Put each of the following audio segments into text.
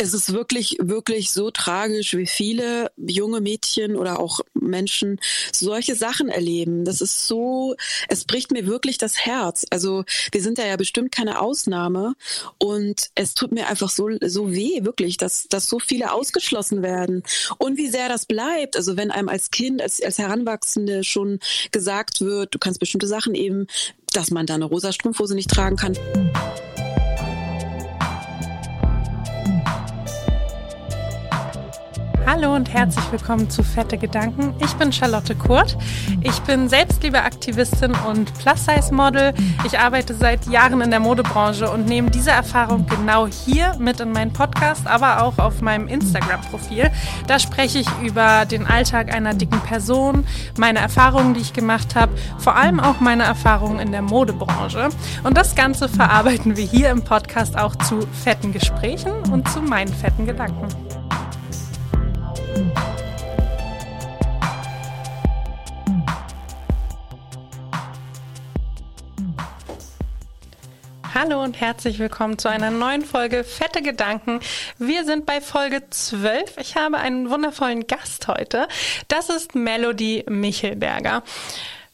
es ist wirklich, wirklich so tragisch, wie viele junge Mädchen oder auch Menschen solche Sachen erleben. Das ist so, es bricht mir wirklich das Herz. Also wir sind da ja bestimmt keine Ausnahme und es tut mir einfach so, so weh, wirklich, dass, dass so viele ausgeschlossen werden und wie sehr das bleibt. Also wenn einem als Kind, als, als Heranwachsende schon gesagt wird, du kannst bestimmte Sachen eben, dass man da eine rosa Strumpfhose nicht tragen kann. Hallo und herzlich willkommen zu Fette Gedanken. Ich bin Charlotte Kurt. Ich bin Selbstliebeaktivistin und Plus-Size-Model. Ich arbeite seit Jahren in der Modebranche und nehme diese Erfahrung genau hier mit in meinen Podcast, aber auch auf meinem Instagram-Profil. Da spreche ich über den Alltag einer dicken Person, meine Erfahrungen, die ich gemacht habe, vor allem auch meine Erfahrungen in der Modebranche. Und das Ganze verarbeiten wir hier im Podcast auch zu fetten Gesprächen und zu meinen fetten Gedanken. Hallo und herzlich willkommen zu einer neuen Folge Fette Gedanken. Wir sind bei Folge 12. Ich habe einen wundervollen Gast heute. Das ist Melody Michelberger.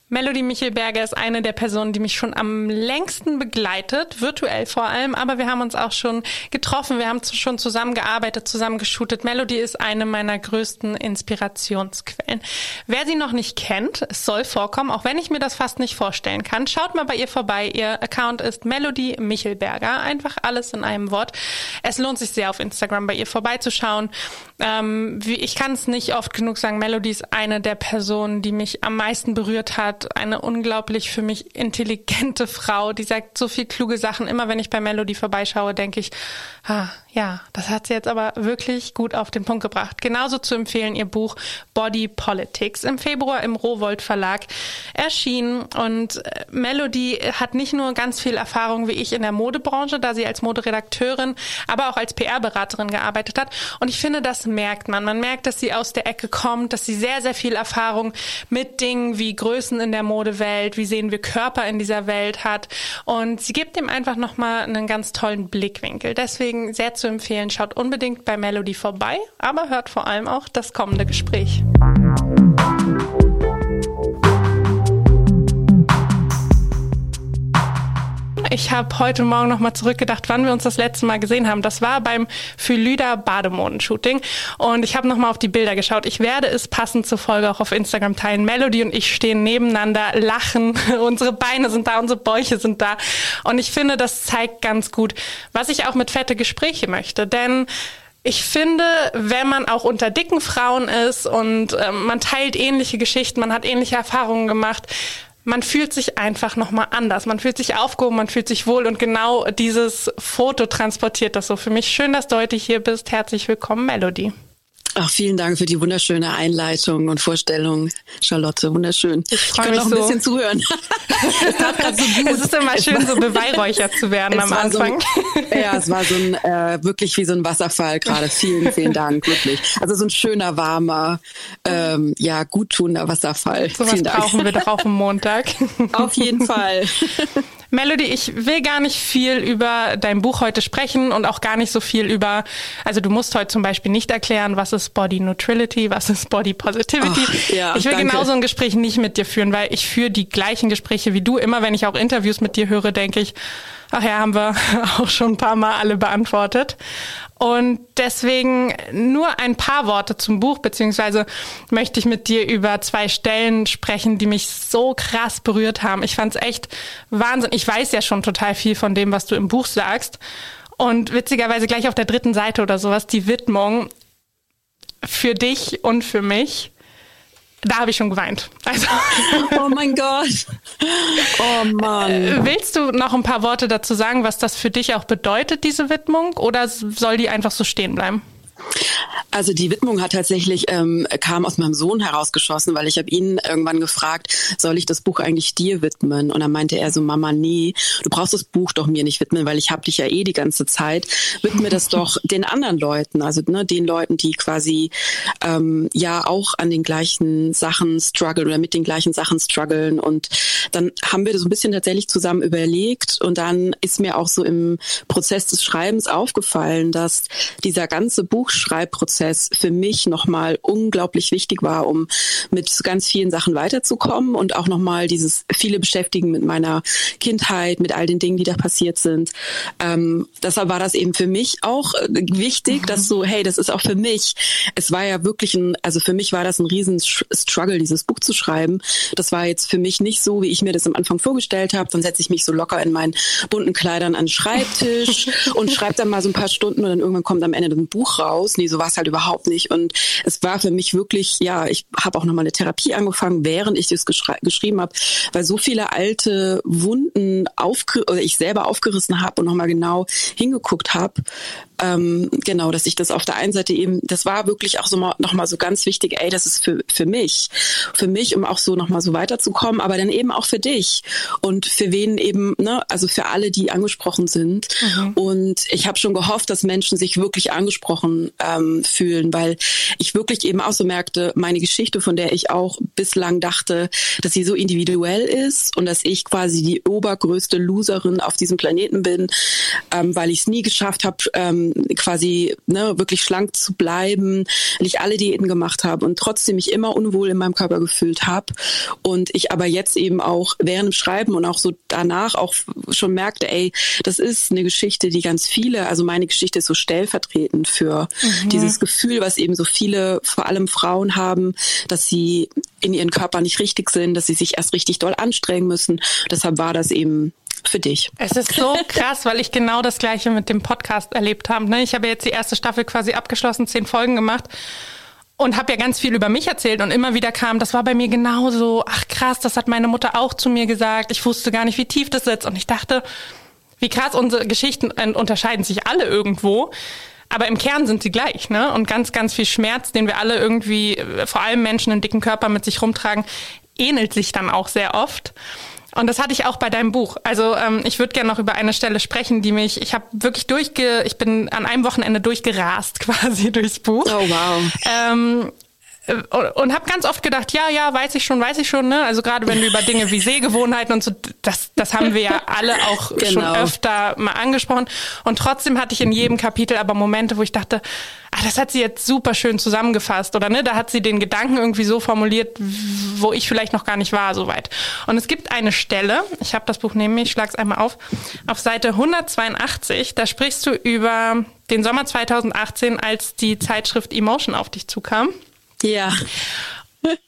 Melody Michelberger ist eine der Personen, die mich schon am längsten begleitet, virtuell vor allem, aber wir haben uns auch schon getroffen, wir haben schon zusammengearbeitet, zusammen geshootet. Melody ist eine meiner größten Inspirationsquellen. Wer sie noch nicht kennt, es soll vorkommen, auch wenn ich mir das fast nicht vorstellen kann, schaut mal bei ihr vorbei. Ihr Account ist Melody Michelberger, einfach alles in einem Wort. Es lohnt sich sehr auf Instagram bei ihr vorbeizuschauen. Ähm, ich kann es nicht oft genug sagen, Melody ist eine der Personen, die mich am meisten berührt hat hat eine unglaublich für mich intelligente Frau, die sagt so viel kluge Sachen. Immer wenn ich bei Melody vorbeischaue, denke ich, ah, ja, das hat sie jetzt aber wirklich gut auf den Punkt gebracht. Genauso zu empfehlen ihr Buch Body Politics im Februar im Rowold Verlag erschienen. Und äh, Melody hat nicht nur ganz viel Erfahrung wie ich in der Modebranche, da sie als Moderedakteurin, aber auch als PR-Beraterin gearbeitet hat. Und ich finde, das merkt man. Man merkt, dass sie aus der Ecke kommt, dass sie sehr, sehr viel Erfahrung mit Dingen wie Größen in der Modewelt, wie sehen wir Körper in dieser Welt hat. Und sie gibt ihm einfach nochmal einen ganz tollen Blickwinkel. Deswegen sehr zu empfehlen, schaut unbedingt bei Melody vorbei, aber hört vor allem auch das kommende Gespräch. Ich habe heute Morgen nochmal zurückgedacht, wann wir uns das letzte Mal gesehen haben. Das war beim Phylida Bademoden-Shooting. Und ich habe nochmal auf die Bilder geschaut. Ich werde es passend zur Folge auch auf Instagram teilen. Melody und ich stehen nebeneinander, lachen. unsere Beine sind da, unsere Bäuche sind da. Und ich finde, das zeigt ganz gut, was ich auch mit fette Gespräche möchte. Denn ich finde, wenn man auch unter dicken Frauen ist und äh, man teilt ähnliche Geschichten, man hat ähnliche Erfahrungen gemacht, man fühlt sich einfach nochmal anders. Man fühlt sich aufgehoben, man fühlt sich wohl und genau dieses Foto transportiert das so für mich. Schön, dass du heute hier bist. Herzlich willkommen, Melody. Ach, vielen Dank für die wunderschöne Einleitung und Vorstellung, Charlotte. Wunderschön. Ich, ich kann noch ein so. bisschen zuhören. es so. Es ist immer schön, so beweihräuchert zu werden am Anfang. So, ja, es war so ein äh, wirklich wie so ein Wasserfall gerade. Vielen, vielen Dank, wirklich. Also so ein schöner, warmer, ähm, ja, guttunender Wasserfall. So was brauchen wir doch auch am Montag. Auf jeden Fall. Melody, ich will gar nicht viel über dein Buch heute sprechen und auch gar nicht so viel über, also du musst heute zum Beispiel nicht erklären, was ist Body Neutrality, was ist Body Positivity. Ach, ja, ich will danke. genau so ein Gespräch nicht mit dir führen, weil ich führe die gleichen Gespräche wie du. Immer wenn ich auch Interviews mit dir höre, denke ich, ach ja, haben wir auch schon ein paar Mal alle beantwortet. Und deswegen nur ein paar Worte zum Buch, beziehungsweise möchte ich mit dir über zwei Stellen sprechen, die mich so krass berührt haben. Ich fand es echt Wahnsinn. Ich weiß ja schon total viel von dem, was du im Buch sagst. Und witzigerweise gleich auf der dritten Seite oder sowas, die Widmung für dich und für mich da habe ich schon geweint. Also. Oh mein Gott. Oh Mann. Äh, willst du noch ein paar Worte dazu sagen, was das für dich auch bedeutet, diese Widmung? Oder soll die einfach so stehen bleiben? Also die Widmung hat tatsächlich ähm, kam aus meinem Sohn herausgeschossen, weil ich habe ihn irgendwann gefragt, soll ich das Buch eigentlich dir widmen? Und dann meinte er so, Mama, nee, du brauchst das Buch doch mir nicht widmen, weil ich habe dich ja eh die ganze Zeit. Widme das doch den anderen Leuten, also ne, den Leuten, die quasi ähm, ja auch an den gleichen Sachen strugglen oder mit den gleichen Sachen strugglen. Und dann haben wir so ein bisschen tatsächlich zusammen überlegt und dann ist mir auch so im Prozess des Schreibens aufgefallen, dass dieser ganze Buchschreibprozess Prozess für mich nochmal unglaublich wichtig war, um mit ganz vielen Sachen weiterzukommen und auch nochmal dieses viele Beschäftigen mit meiner Kindheit, mit all den Dingen, die da passiert sind. Ähm, deshalb war das eben für mich auch äh, wichtig, mhm. dass so, hey, das ist auch für mich. Es war ja wirklich ein, also für mich war das ein riesen Struggle, dieses Buch zu schreiben. Das war jetzt für mich nicht so, wie ich mir das am Anfang vorgestellt habe. Dann setze ich mich so locker in meinen bunten Kleidern an den Schreibtisch und schreibe dann mal so ein paar Stunden und dann irgendwann kommt am Ende ein Buch raus. Nee, so war es halt überhaupt nicht. Und es war für mich wirklich, ja, ich habe auch nochmal eine Therapie angefangen, während ich das geschrieben habe, weil so viele alte Wunden aufge oder ich selber aufgerissen habe und nochmal genau hingeguckt habe, ähm, genau, dass ich das auf der einen Seite eben, das war wirklich auch so mal, nochmal so ganz wichtig, ey, das ist für, für mich, für mich, um auch so nochmal so weiterzukommen, aber dann eben auch für dich und für wen eben, ne, also für alle, die angesprochen sind. Mhm. Und ich habe schon gehofft, dass Menschen sich wirklich angesprochen ähm, fühlen, weil ich wirklich eben auch so merkte, meine Geschichte, von der ich auch bislang dachte, dass sie so individuell ist und dass ich quasi die obergrößte Loserin auf diesem Planeten bin, ähm, weil ich es nie geschafft habe, ähm, quasi ne, wirklich schlank zu bleiben, weil ich alle Diäten gemacht habe und trotzdem mich immer unwohl in meinem Körper gefühlt habe. Und ich aber jetzt eben auch während dem Schreiben und auch so danach auch schon merkte, ey, das ist eine Geschichte, die ganz viele, also meine Geschichte ist so stellvertretend für mhm. dieses Gefühl, was eben so viele, vor allem Frauen haben, dass sie in ihren Körper nicht richtig sind, dass sie sich erst richtig doll anstrengen müssen. Deshalb war das eben für dich? Es ist so krass, weil ich genau das gleiche mit dem Podcast erlebt habe. Ne? Ich habe jetzt die erste Staffel quasi abgeschlossen, zehn Folgen gemacht und habe ja ganz viel über mich erzählt und immer wieder kam, das war bei mir genauso, ach krass, das hat meine Mutter auch zu mir gesagt, ich wusste gar nicht, wie tief das sitzt und ich dachte, wie krass unsere Geschichten unterscheiden sich alle irgendwo. Aber im Kern sind sie gleich, ne? Und ganz, ganz viel Schmerz, den wir alle irgendwie, vor allem Menschen in dicken Körper mit sich rumtragen, ähnelt sich dann auch sehr oft. Und das hatte ich auch bei deinem Buch. Also ähm, ich würde gerne noch über eine Stelle sprechen, die mich, ich habe wirklich durchge, ich bin an einem Wochenende durchgerast quasi durchs Buch. Oh wow. Ähm, äh, und habe ganz oft gedacht, ja, ja, weiß ich schon, weiß ich schon. Ne? Also gerade wenn du über Dinge wie Sehgewohnheiten und so, das, das haben wir ja alle auch genau. schon öfter mal angesprochen. Und trotzdem hatte ich in jedem Kapitel aber Momente, wo ich dachte, ah, das hat sie jetzt super schön zusammengefasst oder ne, da hat sie den Gedanken irgendwie so formuliert, wo ich vielleicht noch gar nicht war soweit. Und es gibt eine Stelle, ich habe das Buch neben mir, ich schlage es einmal auf, auf Seite 182, da sprichst du über den Sommer 2018, als die Zeitschrift Emotion auf dich zukam. Ja.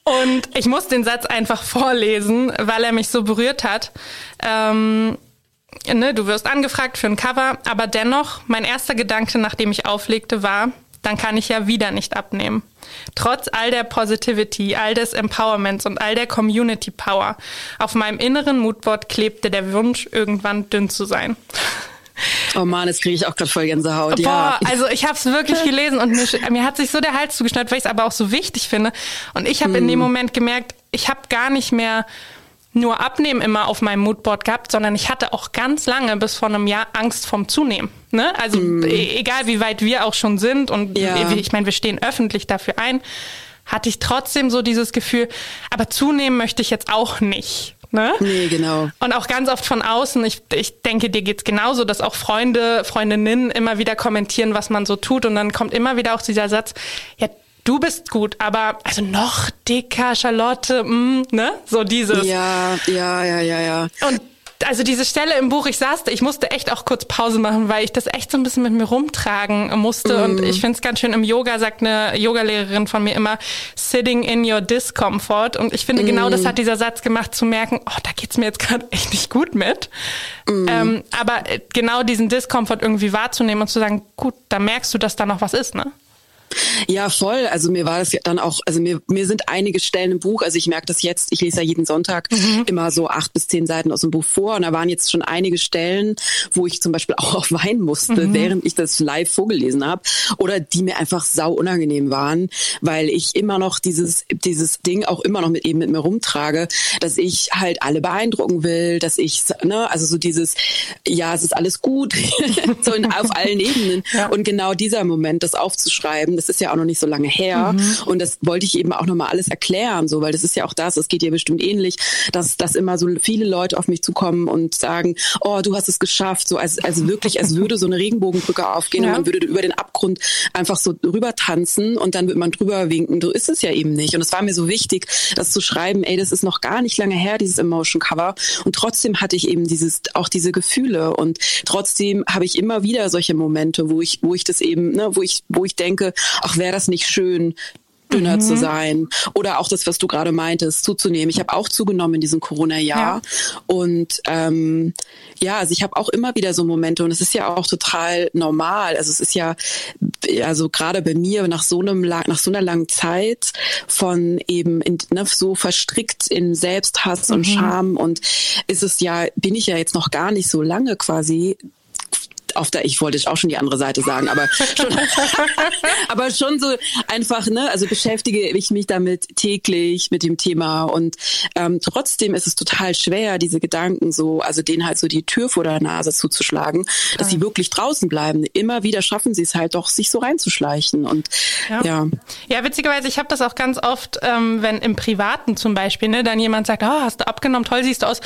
Und ich muss den Satz einfach vorlesen, weil er mich so berührt hat. Ähm, ne, du wirst angefragt für ein Cover, aber dennoch, mein erster Gedanke, nachdem ich auflegte, war, dann kann ich ja wieder nicht abnehmen. Trotz all der Positivity, all des Empowerments und all der Community Power, auf meinem inneren Moodboard klebte der Wunsch, irgendwann dünn zu sein. Oh man, jetzt kriege ich auch gerade voll Gänsehaut. Boah, ja. also ich habe es wirklich gelesen und mir, mir, hat sich so der Hals zugeschnallt, weil ich es aber auch so wichtig finde. Und ich habe hm. in dem Moment gemerkt, ich habe gar nicht mehr nur Abnehmen immer auf meinem Moodboard gehabt, sondern ich hatte auch ganz lange bis vor einem Jahr Angst vom Zunehmen. Ne? Also mm. egal wie weit wir auch schon sind und ja. ich meine, wir stehen öffentlich dafür ein, hatte ich trotzdem so dieses Gefühl, aber zunehmen möchte ich jetzt auch nicht. Ne? Nee, genau. Und auch ganz oft von außen, ich, ich denke, dir geht's genauso, dass auch Freunde, Freundinnen immer wieder kommentieren, was man so tut. Und dann kommt immer wieder auch dieser Satz, ja, du bist gut, aber also noch dicker, Charlotte, mm, ne? So dieses. Ja, ja, ja, ja, ja. Und also diese Stelle im Buch, ich saß da, ich musste echt auch kurz Pause machen, weil ich das echt so ein bisschen mit mir rumtragen musste. Mm. Und ich finde es ganz schön, im Yoga sagt eine Yogalehrerin von mir immer, sitting in your discomfort. Und ich finde, mm. genau das mm. hat dieser Satz gemacht, zu merken, oh, da geht's mir jetzt gerade echt nicht gut mit. Mm. Ähm, aber äh, genau diesen Discomfort irgendwie wahrzunehmen und zu sagen, gut, da merkst du, dass da noch was ist, ne? Ja, voll. Also mir war das ja dann auch, also mir, mir sind einige Stellen im Buch, also ich merke das jetzt, ich lese ja jeden Sonntag mhm. immer so acht bis zehn Seiten aus dem Buch vor und da waren jetzt schon einige Stellen, wo ich zum Beispiel auch, auch weinen musste, mhm. während ich das live vorgelesen habe oder die mir einfach sau unangenehm waren, weil ich immer noch dieses, dieses Ding auch immer noch mit eben mit mir rumtrage, dass ich halt alle beeindrucken will, dass ich, ne, also so dieses, ja, es ist alles gut, so in, auf allen Ebenen. Ja. Und genau dieser Moment, das aufzuschreiben, das ist ja auch noch nicht so lange her. Mhm. Und das wollte ich eben auch nochmal alles erklären, so, weil das ist ja auch das, es geht dir bestimmt ähnlich, dass, dass immer so viele Leute auf mich zukommen und sagen, oh, du hast es geschafft, so als, als wirklich, als würde so eine Regenbogenbrücke aufgehen ja. und man würde über den Abgrund einfach so rüber tanzen und dann würde man drüber winken. So ist es ja eben nicht. Und es war mir so wichtig, das zu schreiben, ey, das ist noch gar nicht lange her, dieses Emotion Cover. Und trotzdem hatte ich eben dieses, auch diese Gefühle und trotzdem habe ich immer wieder solche Momente, wo ich, wo ich das eben, ne, wo ich, wo ich denke, ach, wäre das nicht schön, dünner mhm. zu sein oder auch das, was du gerade meintest, zuzunehmen. Ich habe auch zugenommen in diesem Corona-Jahr ja. und ähm, ja, also ich habe auch immer wieder so Momente und es ist ja auch total normal. Also es ist ja, also gerade bei mir nach so einem nach so einer langen Zeit von eben in, ne, so verstrickt in Selbsthass mhm. und Scham und ist es ja, bin ich ja jetzt noch gar nicht so lange quasi auf der, ich wollte auch schon die andere Seite sagen, aber schon, aber schon so einfach, ne, also beschäftige ich mich damit täglich mit dem Thema und ähm, trotzdem ist es total schwer, diese Gedanken so, also denen halt so die Tür vor der Nase zuzuschlagen, dass ja. sie wirklich draußen bleiben. Immer wieder schaffen sie es halt doch, sich so reinzuschleichen und ja. Ja, ja witzigerweise, ich habe das auch ganz oft, ähm, wenn im Privaten zum Beispiel, ne, dann jemand sagt, oh, hast du abgenommen, toll siehst du aus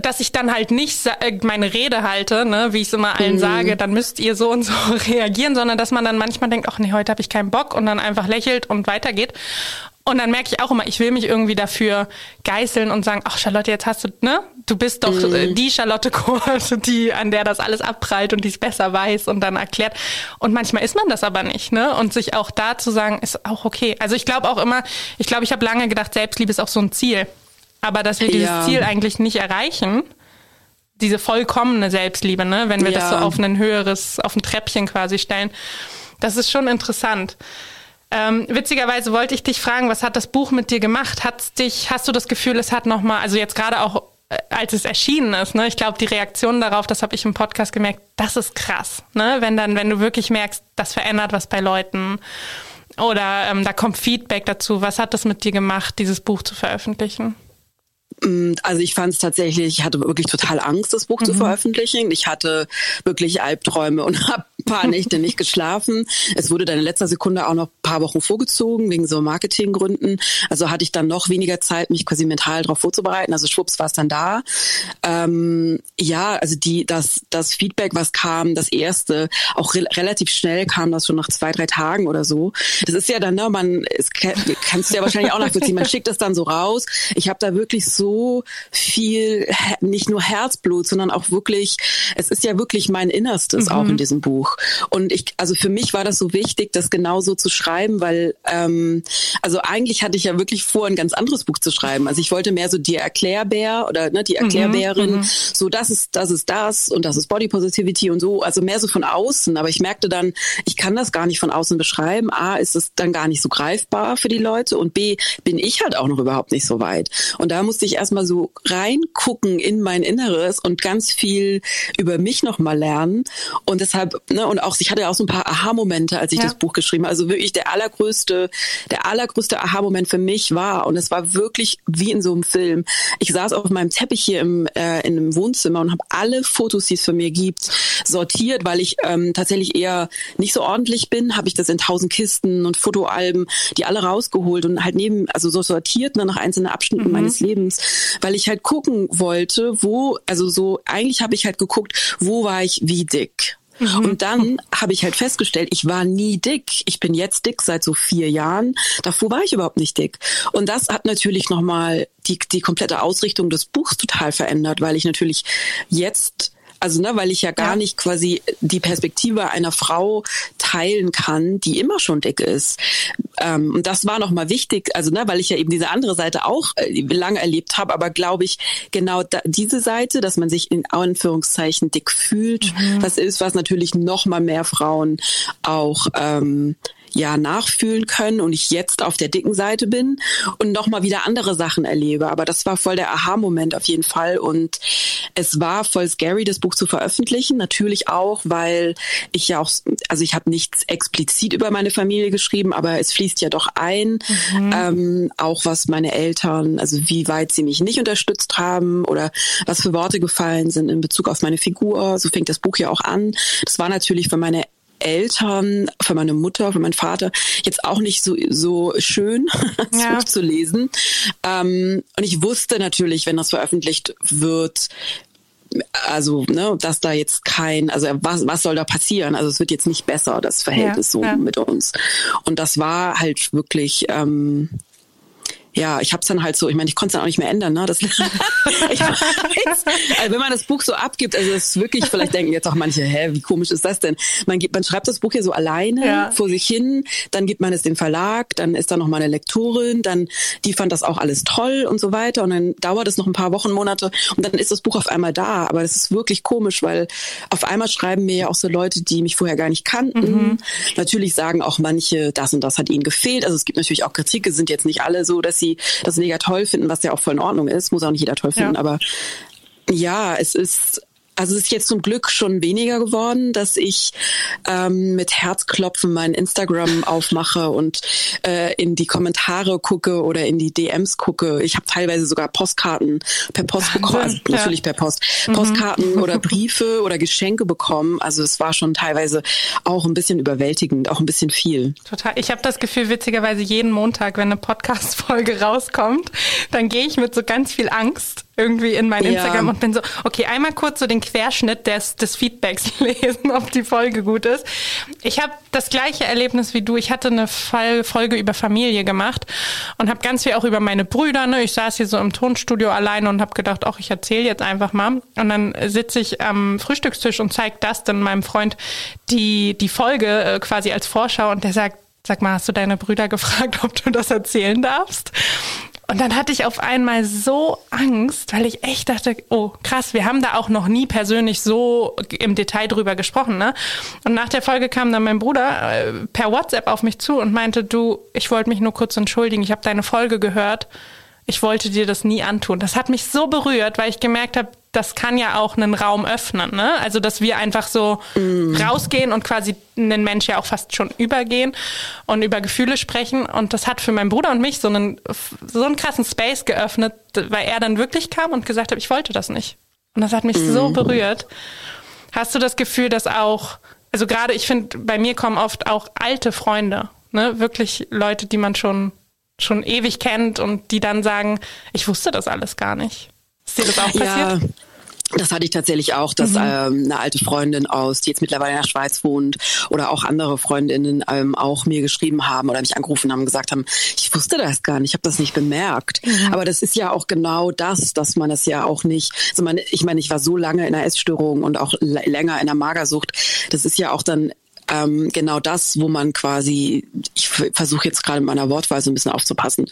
dass ich dann halt nicht äh, meine Rede halte, ne, wie ich es immer allen mhm. sage, dann müsst ihr so und so reagieren, sondern dass man dann manchmal denkt, ach nee, heute habe ich keinen Bock und dann einfach lächelt und weitergeht. Und dann merke ich auch immer, ich will mich irgendwie dafür geißeln und sagen, ach Charlotte, jetzt hast du, ne, du bist doch mhm. die Charlotte Kurt, die an der das alles abprallt und die es besser weiß und dann erklärt. Und manchmal ist man das aber nicht, ne? Und sich auch da zu sagen, ist auch okay. Also ich glaube auch immer, ich glaube, ich habe lange gedacht, Selbstliebe ist auch so ein Ziel aber dass wir dieses ja. Ziel eigentlich nicht erreichen, diese vollkommene Selbstliebe, ne, wenn wir ja. das so auf ein höheres, auf ein Treppchen quasi stellen, das ist schon interessant. Ähm, witzigerweise wollte ich dich fragen, was hat das Buch mit dir gemacht? Hat's dich, hast du das Gefühl, es hat nochmal, also jetzt gerade auch äh, als es erschienen ist, ne, ich glaube, die Reaktion darauf, das habe ich im Podcast gemerkt, das ist krass, ne, wenn dann, wenn du wirklich merkst, das verändert was bei Leuten oder ähm, da kommt Feedback dazu. Was hat das mit dir gemacht, dieses Buch zu veröffentlichen? Mm, also ich fand es tatsächlich, ich hatte wirklich total Angst, das Buch mhm. zu veröffentlichen. Ich hatte wirklich Albträume und habe paar Nächte nicht geschlafen. Es wurde dann in letzter Sekunde auch noch paar Wochen vorgezogen, wegen so Marketinggründen. Also hatte ich dann noch weniger Zeit, mich quasi mental darauf vorzubereiten. Also schwupps war es dann da. Ähm, ja, also die, das, das Feedback, was kam, das erste, auch re relativ schnell kam das schon nach zwei, drei Tagen oder so. Das ist ja dann, ne, man, es kannst du ja wahrscheinlich auch nachvollziehen, man schickt das dann so raus. Ich habe da wirklich so viel, nicht nur Herzblut, sondern auch wirklich, es ist ja wirklich mein Innerstes mhm. auch in diesem Buch. Und ich, also für mich war das so wichtig, das genauso zu schreiben, weil ähm, also eigentlich hatte ich ja wirklich vor, ein ganz anderes Buch zu schreiben. Also ich wollte mehr so die Erklärbär oder ne, die mhm, Erklärbärin, mhm, so das ist das ist das und das ist Body Positivity und so, also mehr so von außen. Aber ich merkte dann, ich kann das gar nicht von außen beschreiben. A, ist es dann gar nicht so greifbar für die Leute und B, bin ich halt auch noch überhaupt nicht so weit. Und da musste ich erstmal so reingucken in mein Inneres und ganz viel über mich nochmal lernen. Und deshalb, ne, und auch, ich hatte ja auch so ein paar Aha-Momente, als ich ja. das Buch geschrieben habe. Also wirklich der allergrößte, der allergrößte Aha-Moment für mich war, und es war wirklich wie in so einem Film. Ich saß auf meinem Teppich hier im, äh, in einem Wohnzimmer und habe alle Fotos, die es von mir gibt, sortiert, weil ich ähm, tatsächlich eher nicht so ordentlich bin, habe ich das in tausend Kisten und Fotoalben, die alle rausgeholt und halt neben, also so sortiert ne, nach einzelnen Abschnitten mhm. meines Lebens, weil ich halt gucken wollte, wo, also so, eigentlich habe ich halt geguckt, wo war ich wie dick. Mhm. Und dann habe ich halt festgestellt, ich war nie dick. Ich bin jetzt dick seit so vier Jahren. Davor war ich überhaupt nicht dick. Und das hat natürlich nochmal die, die komplette Ausrichtung des Buchs total verändert, weil ich natürlich jetzt also ne, weil ich ja gar ja. nicht quasi die Perspektive einer Frau teilen kann, die immer schon dick ist. Ähm, und das war nochmal wichtig, also ne, weil ich ja eben diese andere Seite auch äh, lange erlebt habe, aber glaube ich, genau da, diese Seite, dass man sich in Anführungszeichen dick fühlt, mhm. was ist, was natürlich noch mal mehr Frauen auch ähm, ja nachfühlen können und ich jetzt auf der dicken Seite bin und nochmal wieder andere Sachen erlebe. Aber das war voll der Aha-Moment auf jeden Fall und es war voll scary, das Buch zu veröffentlichen. Natürlich auch, weil ich ja auch, also ich habe nichts explizit über meine Familie geschrieben, aber es fließt ja doch ein, mhm. ähm, auch was meine Eltern, also wie weit sie mich nicht unterstützt haben oder was für Worte gefallen sind in Bezug auf meine Figur. So fängt das Buch ja auch an. Das war natürlich für meine Eltern, für meine Mutter, für meinen Vater jetzt auch nicht so so schön, ja. Zu lesen. Ähm, und ich wusste natürlich, wenn das veröffentlicht wird, also ne, dass da jetzt kein, also was, was soll da passieren? Also es wird jetzt nicht besser, das Verhältnis ja, so ja. mit uns. Und das war halt wirklich ähm, ja, ich habe es dann halt so, ich meine, ich konnte es dann auch nicht mehr ändern. Ne? Das, ich weiß, also wenn man das Buch so abgibt, also es ist wirklich, vielleicht denken jetzt auch manche, hä, wie komisch ist das denn? Man, gibt, man schreibt das Buch ja so alleine ja. vor sich hin, dann gibt man es den Verlag, dann ist da noch mal eine Lektorin, dann die fand das auch alles toll und so weiter und dann dauert es noch ein paar Wochen, Monate und dann ist das Buch auf einmal da. Aber das ist wirklich komisch, weil auf einmal schreiben mir ja auch so Leute, die mich vorher gar nicht kannten. Mhm. Natürlich sagen auch manche, das und das hat ihnen gefehlt. Also es gibt natürlich auch Kritik, es sind jetzt nicht alle so, dass sie sie das mega toll finden, was ja auch voll in Ordnung ist, muss auch nicht jeder toll finden, ja. aber ja, es ist also es ist jetzt zum Glück schon weniger geworden, dass ich ähm, mit Herzklopfen mein Instagram aufmache und äh, in die Kommentare gucke oder in die DMs gucke. Ich habe teilweise sogar Postkarten per Post bekommen, also ja. natürlich per Post, mhm. Postkarten oder Briefe oder Geschenke bekommen. Also es war schon teilweise auch ein bisschen überwältigend, auch ein bisschen viel. Total. Ich habe das Gefühl, witzigerweise jeden Montag, wenn eine Podcast-Folge rauskommt, dann gehe ich mit so ganz viel Angst irgendwie in mein Instagram ja. und bin so, okay, einmal kurz so den Querschnitt des, des Feedbacks lesen, ob die Folge gut ist. Ich habe das gleiche Erlebnis wie du. Ich hatte eine Fall, Folge über Familie gemacht und habe ganz viel auch über meine Brüder. Ne? Ich saß hier so im Tonstudio alleine und habe gedacht, ach, ich erzähle jetzt einfach mal. Und dann sitze ich am Frühstückstisch und zeige das dann meinem Freund die, die Folge äh, quasi als Vorschau und der sagt, Sag mal, hast du deine Brüder gefragt, ob du das erzählen darfst? Und dann hatte ich auf einmal so Angst, weil ich echt dachte, oh krass, wir haben da auch noch nie persönlich so im Detail drüber gesprochen. Ne? Und nach der Folge kam dann mein Bruder äh, per WhatsApp auf mich zu und meinte, du, ich wollte mich nur kurz entschuldigen, ich habe deine Folge gehört ich wollte dir das nie antun. Das hat mich so berührt, weil ich gemerkt habe, das kann ja auch einen Raum öffnen. Ne? Also, dass wir einfach so mm. rausgehen und quasi einen Mensch ja auch fast schon übergehen und über Gefühle sprechen. Und das hat für meinen Bruder und mich so einen, so einen krassen Space geöffnet, weil er dann wirklich kam und gesagt hat, ich wollte das nicht. Und das hat mich mm. so berührt. Hast du das Gefühl, dass auch, also gerade ich finde, bei mir kommen oft auch alte Freunde, ne? wirklich Leute, die man schon schon ewig kennt und die dann sagen, ich wusste das alles gar nicht. Ist dir das auch passiert? Ja. Das hatte ich tatsächlich auch, dass mhm. ähm, eine alte Freundin aus, die jetzt mittlerweile in der Schweiz wohnt, oder auch andere Freundinnen ähm, auch mir geschrieben haben oder mich angerufen haben und gesagt haben, ich wusste das gar nicht, ich habe das nicht bemerkt. Mhm. Aber das ist ja auch genau das, dass man es ja auch nicht. Also man, ich meine, ich war so lange in einer Essstörung und auch länger in der Magersucht. Das ist ja auch dann ähm, genau das, wo man quasi, ich versuche jetzt gerade in meiner Wortweise ein bisschen aufzupassen,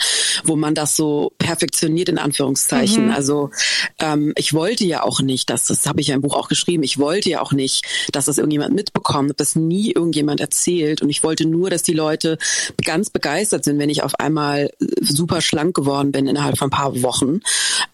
wo man das so perfektioniert in Anführungszeichen. Mhm. Also ähm, ich wollte ja auch nicht, dass das habe ich ja im Buch auch geschrieben, ich wollte ja auch nicht, dass das irgendjemand mitbekommt, dass nie irgendjemand erzählt und ich wollte nur, dass die Leute ganz begeistert sind, wenn ich auf einmal super schlank geworden bin innerhalb von ein paar Wochen.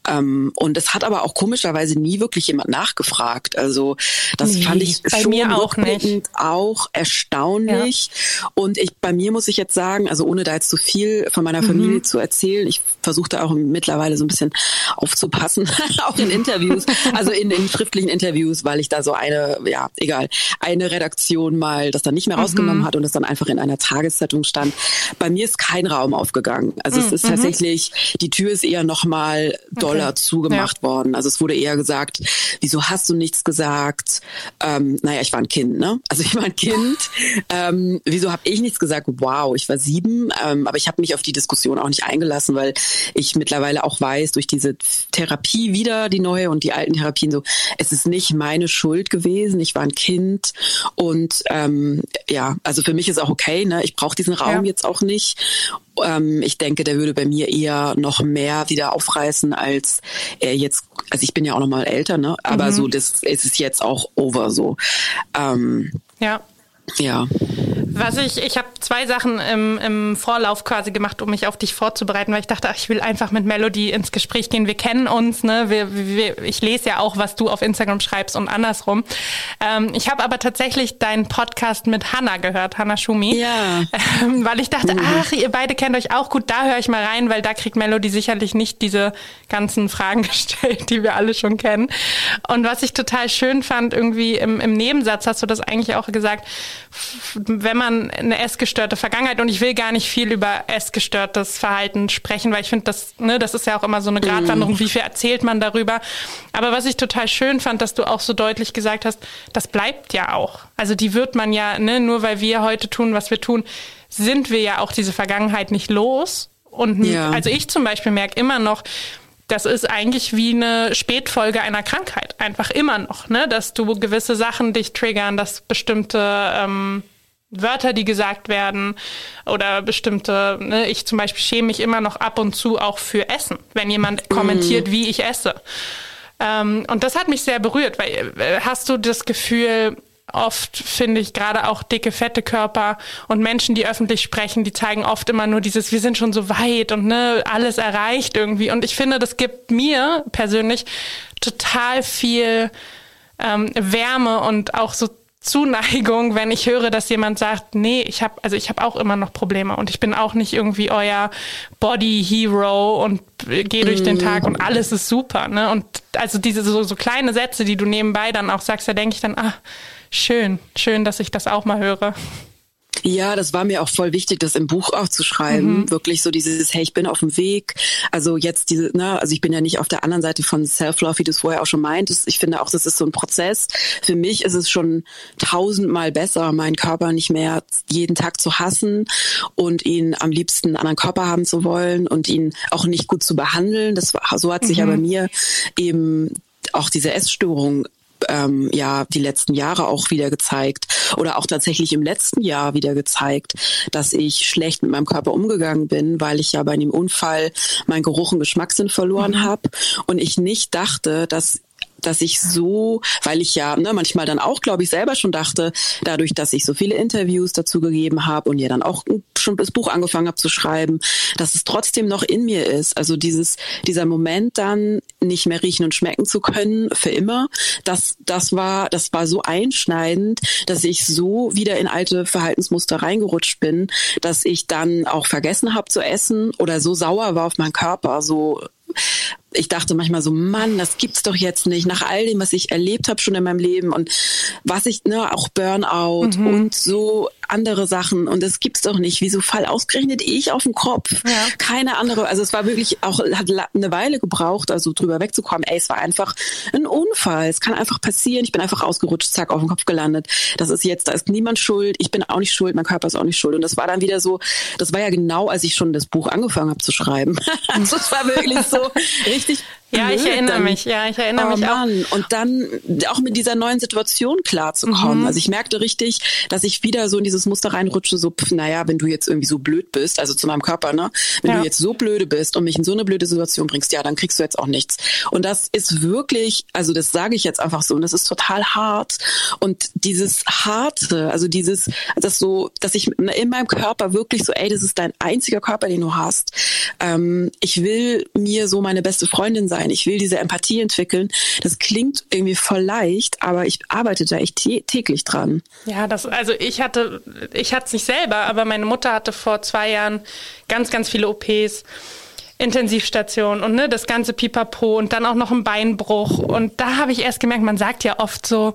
Ähm, und es hat aber auch komischerweise nie wirklich jemand nachgefragt. Also das nee, fand ich schon mir auch nicht. auch erstaunlich. Ja. Und ich, bei mir muss ich jetzt sagen, also ohne da jetzt zu so viel von meiner Familie mhm. zu erzählen, ich versuche da auch mittlerweile so ein bisschen aufzupassen, auch in Interviews, also in, in schriftlichen Interviews, weil ich da so eine, ja, egal, eine Redaktion mal das dann nicht mehr mhm. rausgenommen mhm. hat und es dann einfach in einer Tageszeitung stand. Bei mir ist kein Raum aufgegangen. Also mhm. es ist mhm. tatsächlich, die Tür ist eher nochmal doller okay. zugemacht ja. worden. Also es wurde eher gesagt, wieso hast du nichts gesagt? Ähm, naja, ich war ein Kind, ne? Also ich war ein Kind Kind. Ähm, wieso habe ich nichts gesagt? Wow, ich war sieben, ähm, aber ich habe mich auf die Diskussion auch nicht eingelassen, weil ich mittlerweile auch weiß, durch diese Therapie wieder, die neue und die alten Therapien so, es ist nicht meine Schuld gewesen. Ich war ein Kind und ähm, ja, also für mich ist auch okay, ne? Ich brauche diesen Raum ja. jetzt auch nicht ähm, ich denke, der würde bei mir eher noch mehr wieder aufreißen, als er jetzt, also ich bin ja auch noch mal älter, ne? Aber mhm. so, das ist es jetzt auch over so. Ähm, ja. Ja. Was ich, ich habe zwei Sachen im, im Vorlauf quasi gemacht, um mich auf dich vorzubereiten, weil ich dachte, ach, ich will einfach mit Melody ins Gespräch gehen. Wir kennen uns, ne? Wir, wir, ich lese ja auch, was du auf Instagram schreibst und andersrum. Ähm, ich habe aber tatsächlich deinen Podcast mit Hanna gehört, Hanna Schumi. Ja. Ähm, weil ich dachte, mhm. ach, ihr beide kennt euch auch gut, da höre ich mal rein, weil da kriegt Melody sicherlich nicht diese ganzen Fragen gestellt, die wir alle schon kennen. Und was ich total schön fand, irgendwie im, im Nebensatz hast du das eigentlich auch gesagt, wenn man eine essgestörte Vergangenheit und ich will gar nicht viel über essgestörtes Verhalten sprechen, weil ich finde, das, ne, das ist ja auch immer so eine Gratwanderung, wie viel erzählt man darüber. Aber was ich total schön fand, dass du auch so deutlich gesagt hast, das bleibt ja auch. Also die wird man ja, ne, nur weil wir heute tun, was wir tun, sind wir ja auch diese Vergangenheit nicht los. Und ja. also ich zum Beispiel merke immer noch, das ist eigentlich wie eine Spätfolge einer Krankheit, einfach immer noch, ne? dass du gewisse Sachen dich triggern, dass bestimmte ähm, Wörter, die gesagt werden oder bestimmte, ne? ich zum Beispiel schäme mich immer noch ab und zu auch für Essen, wenn jemand kommentiert, mm. wie ich esse. Ähm, und das hat mich sehr berührt, weil äh, hast du das Gefühl, oft finde ich gerade auch dicke, fette Körper und Menschen, die öffentlich sprechen, die zeigen oft immer nur dieses, wir sind schon so weit und ne, alles erreicht irgendwie. Und ich finde, das gibt mir persönlich total viel ähm, Wärme und auch so Zuneigung, wenn ich höre, dass jemand sagt, nee, ich habe also ich habe auch immer noch Probleme und ich bin auch nicht irgendwie euer Body Hero und gehe durch den Tag und alles ist super, ne? Und also diese so, so kleine Sätze, die du nebenbei dann auch sagst, da denke ich dann, ah, Schön, schön, dass ich das auch mal höre. Ja, das war mir auch voll wichtig, das im Buch auch zu schreiben. Mhm. Wirklich so dieses, hey, ich bin auf dem Weg. Also jetzt diese, ne, also ich bin ja nicht auf der anderen Seite von Self-Love, wie du es vorher auch schon meintest. Ich finde auch, das ist so ein Prozess. Für mich ist es schon tausendmal besser, meinen Körper nicht mehr jeden Tag zu hassen und ihn am liebsten einen anderen Körper haben zu wollen und ihn auch nicht gut zu behandeln. Das war, so hat sich mhm. ja bei mir eben auch diese Essstörung ähm, ja die letzten Jahre auch wieder gezeigt oder auch tatsächlich im letzten Jahr wieder gezeigt, dass ich schlecht mit meinem Körper umgegangen bin, weil ich ja bei einem Unfall meinen Geruch und Geschmackssinn verloren mhm. habe und ich nicht dachte, dass dass ich so, weil ich ja ne, manchmal dann auch, glaube ich, selber schon dachte, dadurch, dass ich so viele Interviews dazu gegeben habe und ja dann auch schon das Buch angefangen habe zu schreiben, dass es trotzdem noch in mir ist. Also dieses, dieser Moment dann nicht mehr riechen und schmecken zu können für immer, das, das war, das war so einschneidend, dass ich so wieder in alte Verhaltensmuster reingerutscht bin, dass ich dann auch vergessen habe zu essen oder so sauer war auf meinen Körper, so ich dachte manchmal so, Mann, das gibt's doch jetzt nicht. Nach all dem, was ich erlebt habe schon in meinem Leben und was ich, ne, auch Burnout mhm. und so andere Sachen und es gibt's doch nicht. Wieso fall ausgerechnet ich auf den Kopf? Ja. Keine andere. Also es war wirklich auch, hat eine Weile gebraucht, also drüber wegzukommen. Ey, es war einfach ein Unfall. Es kann einfach passieren. Ich bin einfach ausgerutscht, zack, auf den Kopf gelandet. Das ist jetzt, da ist niemand schuld. Ich bin auch nicht schuld. Mein Körper ist auch nicht schuld. Und das war dann wieder so, das war ja genau, als ich schon das Buch angefangen habe zu schreiben. also es war wirklich so richtig richtig ja, blöd, ich erinnere dann, mich, ja, ich erinnere oh mich Mann. auch. Und dann auch mit dieser neuen Situation klarzukommen. Mhm. Also ich merkte richtig, dass ich wieder so in dieses Muster reinrutsche, so, pff, naja, wenn du jetzt irgendwie so blöd bist, also zu meinem Körper, ne? Wenn ja. du jetzt so blöde bist und mich in so eine blöde Situation bringst, ja, dann kriegst du jetzt auch nichts. Und das ist wirklich, also das sage ich jetzt einfach so, und das ist total hart. Und dieses Harte, also dieses, das so, dass ich in meinem Körper wirklich so, ey, das ist dein einziger Körper, den du hast. Ähm, ich will mir so meine beste Freundin sein sein. Ich will diese Empathie entwickeln. Das klingt irgendwie voll leicht, aber ich arbeite da echt täglich dran. Ja, das, also ich hatte, ich hatte es nicht selber, aber meine Mutter hatte vor zwei Jahren ganz, ganz viele OPs. Intensivstation und ne, das ganze Pipapo und dann auch noch ein Beinbruch. Und da habe ich erst gemerkt, man sagt ja oft so,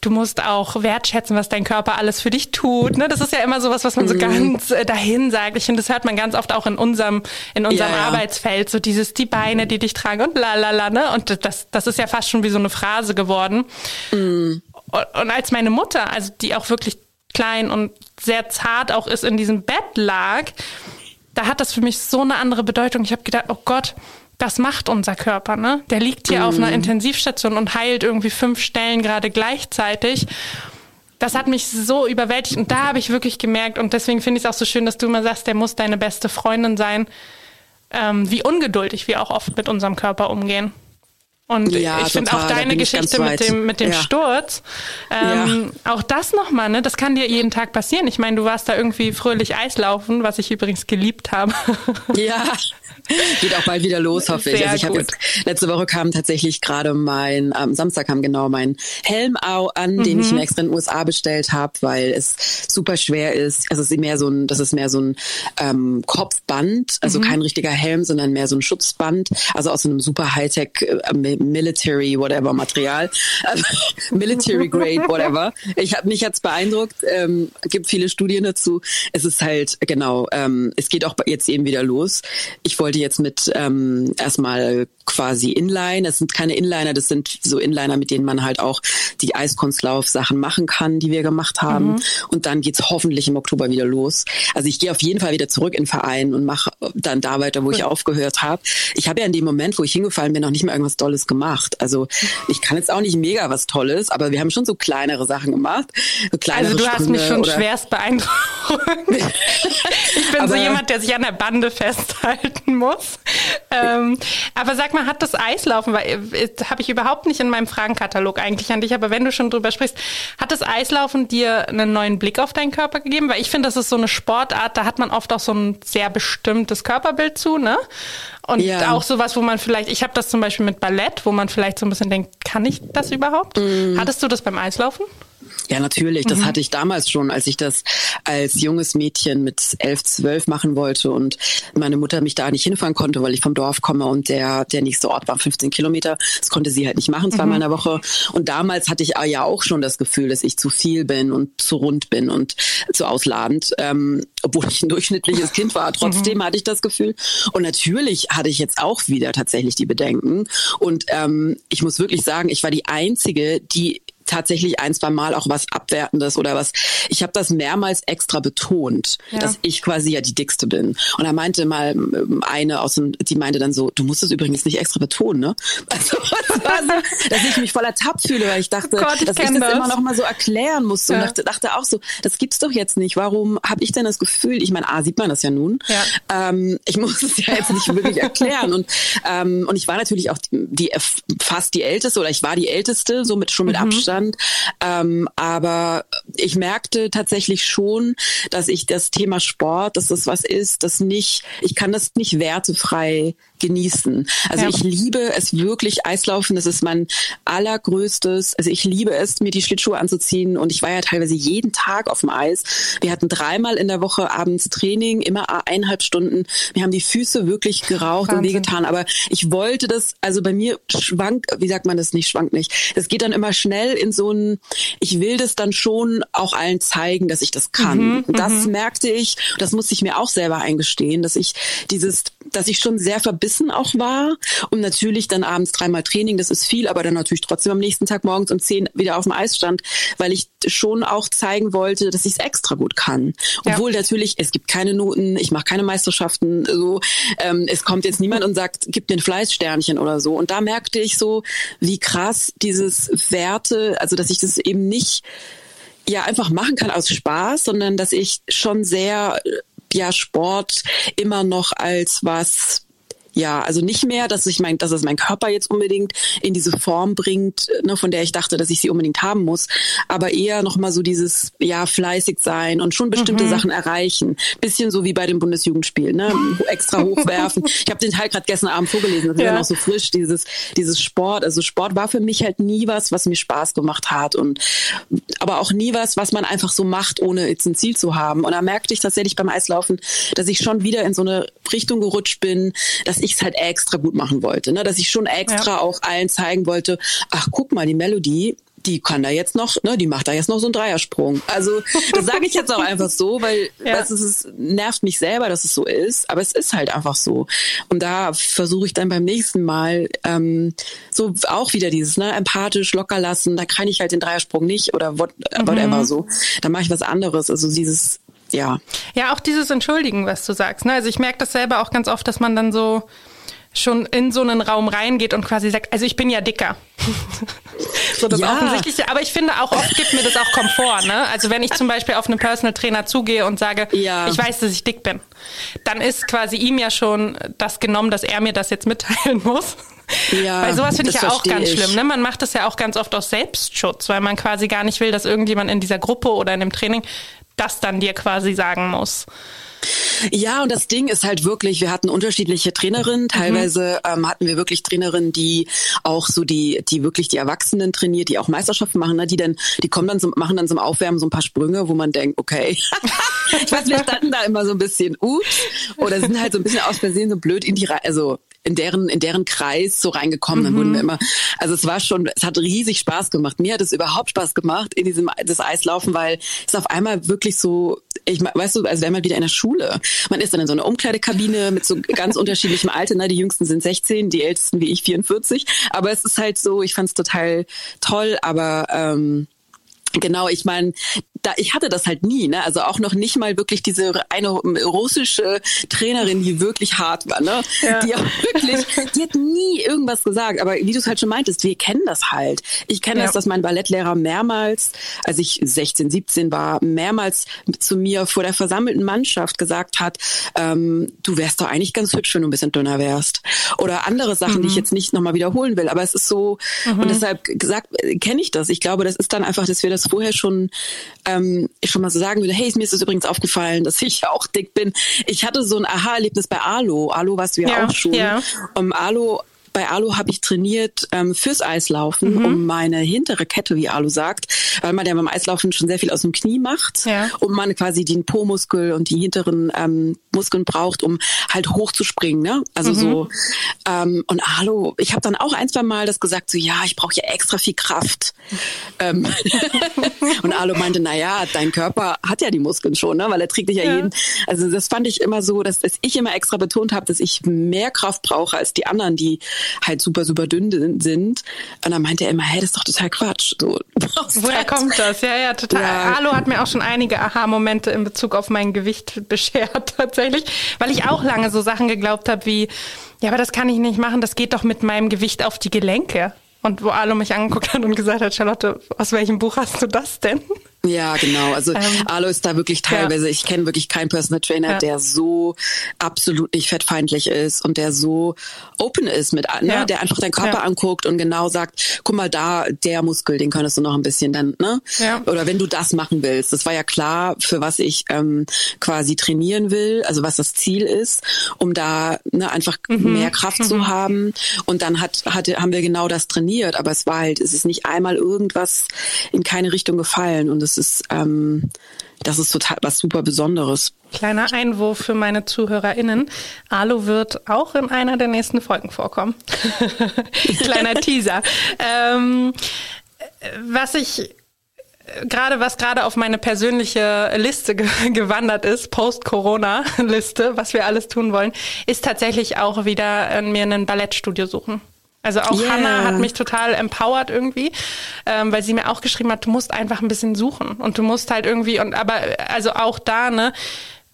du musst auch wertschätzen, was dein Körper alles für dich tut. Ne, das ist ja immer so was, was man so mhm. ganz äh, dahin sagt. Ich finde, das hört man ganz oft auch in unserem, in unserem ja, ja. Arbeitsfeld, so dieses, die Beine, die dich tragen und lalala, ne? Und das, das ist ja fast schon wie so eine Phrase geworden. Mhm. Und, und als meine Mutter, also die auch wirklich klein und sehr zart auch ist, in diesem Bett lag, da hat das für mich so eine andere Bedeutung. Ich habe gedacht, oh Gott, das macht unser Körper, ne? Der liegt hier mhm. auf einer mhm. Intensivstation und heilt irgendwie fünf Stellen gerade gleichzeitig. Das hat mich so überwältigt und da habe ich wirklich gemerkt und deswegen finde ich es auch so schön, dass du immer sagst, der muss deine beste Freundin sein, ähm, wie ungeduldig wir auch oft mit unserem Körper umgehen. Und ja, ich finde auch deine Geschichte mit dem, mit dem ja. Sturz, ähm, ja. auch das nochmal, ne, das kann dir jeden Tag passieren. Ich meine, du warst da irgendwie fröhlich Eislaufen, was ich übrigens geliebt habe. Ja, Geht auch bald wieder los, hoffe ich. Sehr also ich habe jetzt letzte Woche kam tatsächlich gerade mein am Samstag kam genau mein Helm an, mhm. den ich mir extra in den USA bestellt habe, weil es super schwer ist. Also es ist mehr so ein, das ist mehr so ein ähm, Kopfband, also mhm. kein richtiger Helm, sondern mehr so ein Schutzband, also aus so einem super Hightech äh, Military whatever Material, Military Grade whatever. Ich habe mich jetzt beeindruckt. Ähm, gibt viele Studien dazu. Es ist halt genau. Ähm, es geht auch jetzt eben wieder los. Ich wollte jetzt mit ähm, erstmal quasi Inline. Es sind keine Inliner, das sind so Inliner, mit denen man halt auch die Eiskunstlauf-Sachen machen kann, die wir gemacht haben. Mhm. Und dann geht's hoffentlich im Oktober wieder los. Also ich gehe auf jeden Fall wieder zurück in den Verein und mache dann da weiter, wo cool. ich aufgehört habe. Ich habe ja in dem Moment, wo ich hingefallen bin, noch nicht mal irgendwas Tolles gemacht. Also ich kann jetzt auch nicht mega was Tolles, aber wir haben schon so kleinere Sachen gemacht. So kleinere also du hast mich schon schwerst beeindruckt. ich bin aber, so jemand, der sich an der Bande festhalten muss. Ähm, aber sag mal, hat das Eislaufen, weil äh, habe ich überhaupt nicht in meinem Fragenkatalog eigentlich an dich, aber wenn du schon drüber sprichst, hat das Eislaufen dir einen neuen Blick auf deinen Körper gegeben? Weil ich finde, das ist so eine Sportart, da hat man oft auch so ein sehr bestimmtes Körperbild zu, ne? Und ja. auch sowas, wo man vielleicht, ich habe das zum Beispiel mit Ballett, wo man vielleicht so ein bisschen denkt, kann ich das überhaupt? Mm. Hattest du das beim Eislaufen? Ja, natürlich. Das mhm. hatte ich damals schon, als ich das als junges Mädchen mit elf, zwölf machen wollte und meine Mutter mich da nicht hinfahren konnte, weil ich vom Dorf komme und der, der nächste Ort war 15 Kilometer. Das konnte sie halt nicht machen, zweimal mhm. in der Woche. Und damals hatte ich ja auch schon das Gefühl, dass ich zu viel bin und zu rund bin und zu ausladend. Ähm, obwohl ich ein durchschnittliches Kind war, trotzdem mhm. hatte ich das Gefühl. Und natürlich hatte ich jetzt auch wieder tatsächlich die Bedenken. Und ähm, ich muss wirklich sagen, ich war die Einzige, die tatsächlich ein, zwei Mal auch was Abwertendes oder was. Ich habe das mehrmals extra betont, ja. dass ich quasi ja die Dickste bin. Und da meinte mal ähm, eine aus dem, die meinte dann so, du musst es übrigens nicht extra betonen, ne? Also, so, dass ich mich voller Tapp fühle, weil ich dachte, oh Gott, ich dass ich das, das, immer noch mal so erklären musste ja. und dachte, dachte auch so, das gibt's doch jetzt nicht. Warum habe ich denn das Gefühl, ich meine, A, sieht man das ja nun, ja. Ähm, ich muss es ja jetzt nicht wirklich erklären. Und, ähm, und ich war natürlich auch die, die fast die Älteste oder ich war die Älteste, so mit schon mit mhm. Abstand Abstand. Ähm, aber ich merkte tatsächlich schon, dass ich das Thema Sport, dass das was ist, das nicht, ich kann das nicht wertefrei genießen. Also ja. ich liebe es wirklich Eislaufen, das ist mein allergrößtes, also ich liebe es, mir die Schlittschuhe anzuziehen und ich war ja teilweise jeden Tag auf dem Eis. Wir hatten dreimal in der Woche abends Training, immer eineinhalb Stunden. Wir haben die Füße wirklich geraucht Wahnsinn. und wehgetan, aber ich wollte das, also bei mir schwank, wie sagt man das nicht, schwankt nicht. Das geht dann immer schnell in so ein, ich will das dann schon auch allen zeigen, dass ich das kann. Mhm, das mhm. merkte ich, das musste ich mir auch selber eingestehen, dass ich dieses, dass ich schon sehr verbissen auch war und natürlich dann abends dreimal Training, das ist viel, aber dann natürlich trotzdem am nächsten Tag morgens um zehn wieder auf dem Eis stand, weil ich schon auch zeigen wollte, dass ich es extra gut kann. Obwohl ja. natürlich, es gibt keine Noten, ich mache keine Meisterschaften, so ähm, es kommt jetzt niemand und sagt, gib mir ein Fleißsternchen oder so. Und da merkte ich so, wie krass dieses Werte, also dass ich das eben nicht ja einfach machen kann aus Spaß, sondern dass ich schon sehr ja Sport immer noch als was ja, also nicht mehr, dass ich mein, dass es mein Körper jetzt unbedingt in diese Form bringt, ne, von der ich dachte, dass ich sie unbedingt haben muss, aber eher noch mal so dieses ja fleißig sein und schon bestimmte mhm. Sachen erreichen, bisschen so wie bei den Bundesjugendspielen, ne, extra hochwerfen. ich habe den Teil gerade gestern Abend vorgelesen, das ist ja. ja noch so frisch, dieses dieses Sport, also Sport war für mich halt nie was, was mir Spaß gemacht hat und aber auch nie was, was man einfach so macht, ohne jetzt ein Ziel zu haben. Und da merkte ich tatsächlich beim Eislaufen, dass ich schon wieder in so eine Richtung gerutscht bin, dass ich es halt extra gut machen wollte, ne? dass ich schon extra ja. auch allen zeigen wollte, ach guck mal, die Melodie, die kann da jetzt noch, ne, die macht da jetzt noch so einen Dreiersprung. Also das sage ich jetzt auch einfach so, weil ja. es ist, nervt mich selber, dass es so ist, aber es ist halt einfach so. Und da versuche ich dann beim nächsten Mal ähm, so auch wieder dieses, ne, empathisch locker lassen. Da kann ich halt den Dreiersprung nicht oder what, mhm. whatever so. Da mache ich was anderes. Also dieses ja. Ja, auch dieses Entschuldigen, was du sagst. Ne? Also ich merke das selber auch ganz oft, dass man dann so schon in so einen Raum reingeht und quasi sagt, also ich bin ja dicker. so das ja. Offensichtliche. Aber ich finde auch oft gibt mir das auch Komfort. Ne? Also wenn ich zum Beispiel auf einen Personal Trainer zugehe und sage, ja. ich weiß, dass ich dick bin, dann ist quasi ihm ja schon das genommen, dass er mir das jetzt mitteilen muss. Ja, weil sowas finde ich ja auch ganz ich. schlimm. Ne? Man macht das ja auch ganz oft aus Selbstschutz, weil man quasi gar nicht will, dass irgendjemand in dieser Gruppe oder in dem Training das dann dir quasi sagen muss. Ja, und das Ding ist halt wirklich, wir hatten unterschiedliche Trainerinnen. Mhm. Teilweise mhm. ähm, hatten wir wirklich Trainerinnen, die auch so die, die wirklich die Erwachsenen trainiert, die auch Meisterschaften machen, ne? die dann, die kommen dann zum, machen dann zum Aufwärmen so ein paar Sprünge, wo man denkt, okay, ich weiß, wir standen da immer so ein bisschen, ups, oder sind halt so ein bisschen aus Versehen so blöd in die, also in deren, in deren Kreis so reingekommen. Mhm. Dann wurden wir mhm. immer, also es war schon, es hat riesig Spaß gemacht. Mir hat es überhaupt Spaß gemacht in diesem, das Eislaufen, weil es auf einmal wirklich so, ich weißt du, als wäre man wieder in der Schule. Man ist dann in so einer Umkleidekabine mit so ganz unterschiedlichem Alter. Ne? Die Jüngsten sind 16, die Ältesten wie ich 44. Aber es ist halt so, ich fand es total toll, aber ähm, Genau, ich meine, da ich hatte das halt nie, ne? Also auch noch nicht mal wirklich diese eine russische Trainerin, die wirklich hart war, ne? Ja. Die auch wirklich, die hat nie irgendwas gesagt. Aber wie du es halt schon meintest, wir kennen das halt. Ich kenne ja. das, dass mein Ballettlehrer mehrmals, als ich 16, 17 war, mehrmals zu mir vor der versammelten Mannschaft gesagt hat, ähm, du wärst doch eigentlich ganz hübsch, wenn du ein bisschen dünner wärst. Oder andere Sachen, mhm. die ich mhm. jetzt nicht nochmal wiederholen will. Aber es ist so, mhm. und deshalb gesagt, kenne ich das. Ich glaube, das ist dann einfach, dass wir das vorher schon ähm, ich schon mal so sagen würde, hey, mir ist es übrigens aufgefallen, dass ich auch dick bin. Ich hatte so ein Aha-Erlebnis bei Alo. Alo warst du ja, ja auch schon. Ja. Um Alo bei Alu habe ich trainiert ähm, fürs Eislaufen, mhm. um meine hintere Kette, wie Alu sagt, weil man ja beim Eislaufen schon sehr viel aus dem Knie macht, ja. und man quasi den Po-Muskel und die hinteren ähm, Muskeln braucht, um halt hochzuspringen. Ne? Also mhm. so. Ähm, und Alu, ich habe dann auch ein, zwei Mal das gesagt, so ja, ich brauche ja extra viel Kraft. ähm, und Alu meinte, na ja, dein Körper hat ja die Muskeln schon, ne? weil er trägt dich ja, ja. jeden. Also das fand ich immer so, dass, dass ich immer extra betont habe, dass ich mehr Kraft brauche als die anderen, die halt super, super dünn sind. Und dann meinte er immer, hey, das ist doch total Quatsch. So, Woher halt. kommt das? Ja, ja, total. Ja. Hallo hat mir auch schon einige Aha-Momente in Bezug auf mein Gewicht beschert, tatsächlich. Weil ich auch lange so Sachen geglaubt habe wie, ja, aber das kann ich nicht machen, das geht doch mit meinem Gewicht auf die Gelenke. Und wo Alo mich angeguckt hat und gesagt hat, Charlotte, aus welchem Buch hast du das denn? Ja, genau. Also ähm, Alo ist da wirklich teilweise, ja. ich kenne wirklich keinen Personal Trainer, ja. der so absolut nicht fettfeindlich ist und der so open ist mit, ne, ja. der einfach deinen Körper anguckt und genau sagt, guck mal da, der Muskel, den könntest du noch ein bisschen dann, ne? Ja. Oder wenn du das machen willst. Das war ja klar, für was ich ähm, quasi trainieren will, also was das Ziel ist, um da ne, einfach mhm. mehr Kraft mhm. zu haben. Und dann hat, hatte, haben wir genau das trainiert, aber es war halt, es ist nicht einmal irgendwas in keine Richtung gefallen und es ist, ähm, das ist total was super Besonderes. Kleiner Einwurf für meine ZuhörerInnen. Alu wird auch in einer der nächsten Folgen vorkommen. Kleiner Teaser. Ähm, was ich gerade was gerade auf meine persönliche Liste ge gewandert ist, Post-Corona-Liste, was wir alles tun wollen, ist tatsächlich auch wieder äh, mir ein Ballettstudio suchen. Also auch yeah. Hannah hat mich total empowert irgendwie, ähm, weil sie mir auch geschrieben hat, du musst einfach ein bisschen suchen und du musst halt irgendwie und aber also auch da ne,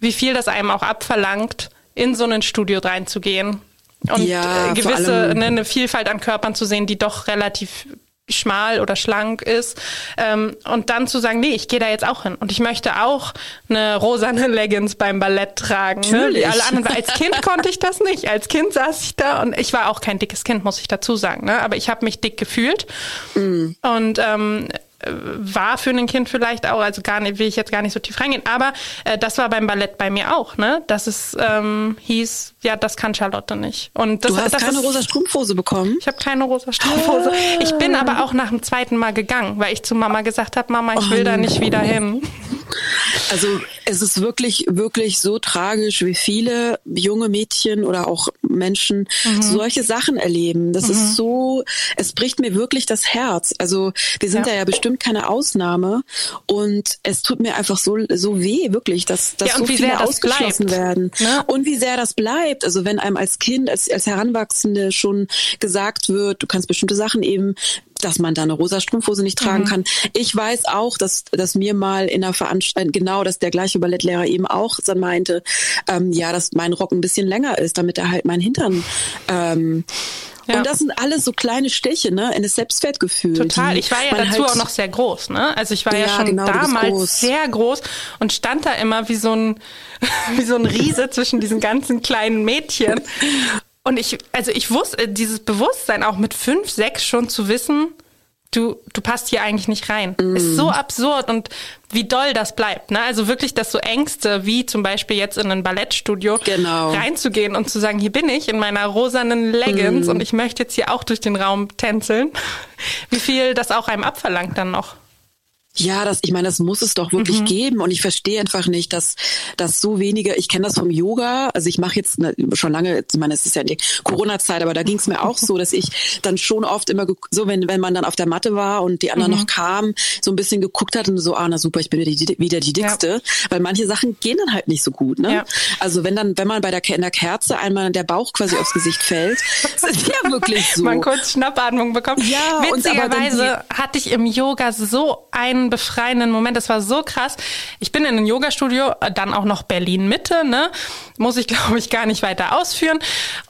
wie viel das einem auch abverlangt, in so ein Studio reinzugehen und ja, äh, gewisse ne, eine Vielfalt an Körpern zu sehen, die doch relativ schmal oder schlank ist ähm, und dann zu sagen, nee, ich gehe da jetzt auch hin und ich möchte auch eine rosane Leggings beim Ballett tragen, ne, wie alle anderen. Als Kind konnte ich das nicht. Als Kind saß ich da und ich war auch kein dickes Kind, muss ich dazu sagen, ne? aber ich habe mich dick gefühlt mm. und ähm, war für ein Kind vielleicht auch, also gar nicht, will ich jetzt gar nicht so tief reingehen, aber äh, das war beim Ballett bei mir auch, ne? Dass es ähm, hieß, ja, das kann Charlotte nicht. Und das, du hast das keine ist, rosa Strumpfhose bekommen? Ich habe keine rosa Strumpfhose. Ich bin aber auch nach dem zweiten Mal gegangen, weil ich zu Mama gesagt habe, Mama, ich will oh, da nicht wieder hin. Also es ist wirklich, wirklich so tragisch, wie viele junge Mädchen oder auch Menschen mhm. solche Sachen erleben. Das mhm. ist so, es bricht mir wirklich das Herz. Also wir sind ja. da ja bestimmt keine Ausnahme und es tut mir einfach so, so weh, wirklich, dass, dass ja, so viele ausgeschlossen bleibt, werden. Ne? Und wie sehr das bleibt. Also wenn einem als Kind, als, als Heranwachsende schon gesagt wird, du kannst bestimmte Sachen eben dass man da eine rosa Strumpfhose nicht tragen mhm. kann. Ich weiß auch, dass, dass mir mal in der Veranstaltung, genau, dass der gleiche Ballettlehrer eben auch dann meinte, ähm, ja, dass mein Rock ein bisschen länger ist, damit er halt meinen Hintern ähm, ja. Und das sind alles so kleine Stiche, ne, in das Selbstwertgefühl. Total. Ich war ja dazu halt auch noch sehr groß, ne? Also ich war ja, ja schon genau, damals groß. sehr groß und stand da immer wie so ein, wie so ein Riese zwischen diesen ganzen kleinen Mädchen. Und ich, also ich wusste, dieses Bewusstsein auch mit fünf, sechs schon zu wissen, du, du passt hier eigentlich nicht rein. Mm. Ist so absurd und wie doll das bleibt. Ne? Also wirklich, dass so Ängste, wie zum Beispiel jetzt in ein Ballettstudio, genau. reinzugehen und zu sagen, hier bin ich in meiner rosanen Leggings mm. und ich möchte jetzt hier auch durch den Raum tänzeln. Wie viel das auch einem abverlangt dann noch. Ja, das, ich meine, das muss es doch wirklich mhm. geben und ich verstehe einfach nicht, dass, dass so wenige, ich kenne das vom Yoga, also ich mache jetzt ne, schon lange, ich meine, es ist ja die Corona-Zeit, aber da ging es mir auch so, dass ich dann schon oft immer so, wenn, wenn man dann auf der Matte war und die anderen mhm. noch kamen, so ein bisschen geguckt hat und so, ah, na super, ich bin wieder die, wieder die Dickste, ja. weil manche Sachen gehen dann halt nicht so gut, ne? Ja. Also wenn dann, wenn man bei der, in der Kerze einmal der Bauch quasi aufs Gesicht fällt, das ist ja wirklich so. Man kurz Schnappatmung bekommt. Ja, Witzigerweise hatte ich im Yoga so ein einen befreienden Moment. Das war so krass. Ich bin in ein Yoga-Studio, dann auch noch Berlin Mitte, ne? Muss ich, glaube ich, gar nicht weiter ausführen.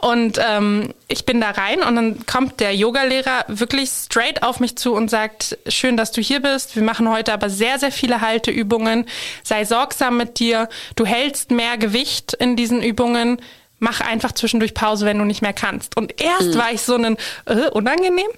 Und ähm, ich bin da rein und dann kommt der Yogalehrer wirklich straight auf mich zu und sagt, schön, dass du hier bist. Wir machen heute aber sehr, sehr viele Halteübungen. Sei sorgsam mit dir. Du hältst mehr Gewicht in diesen Übungen mach einfach zwischendurch Pause, wenn du nicht mehr kannst. Und erst mhm. war ich so ein äh, unangenehm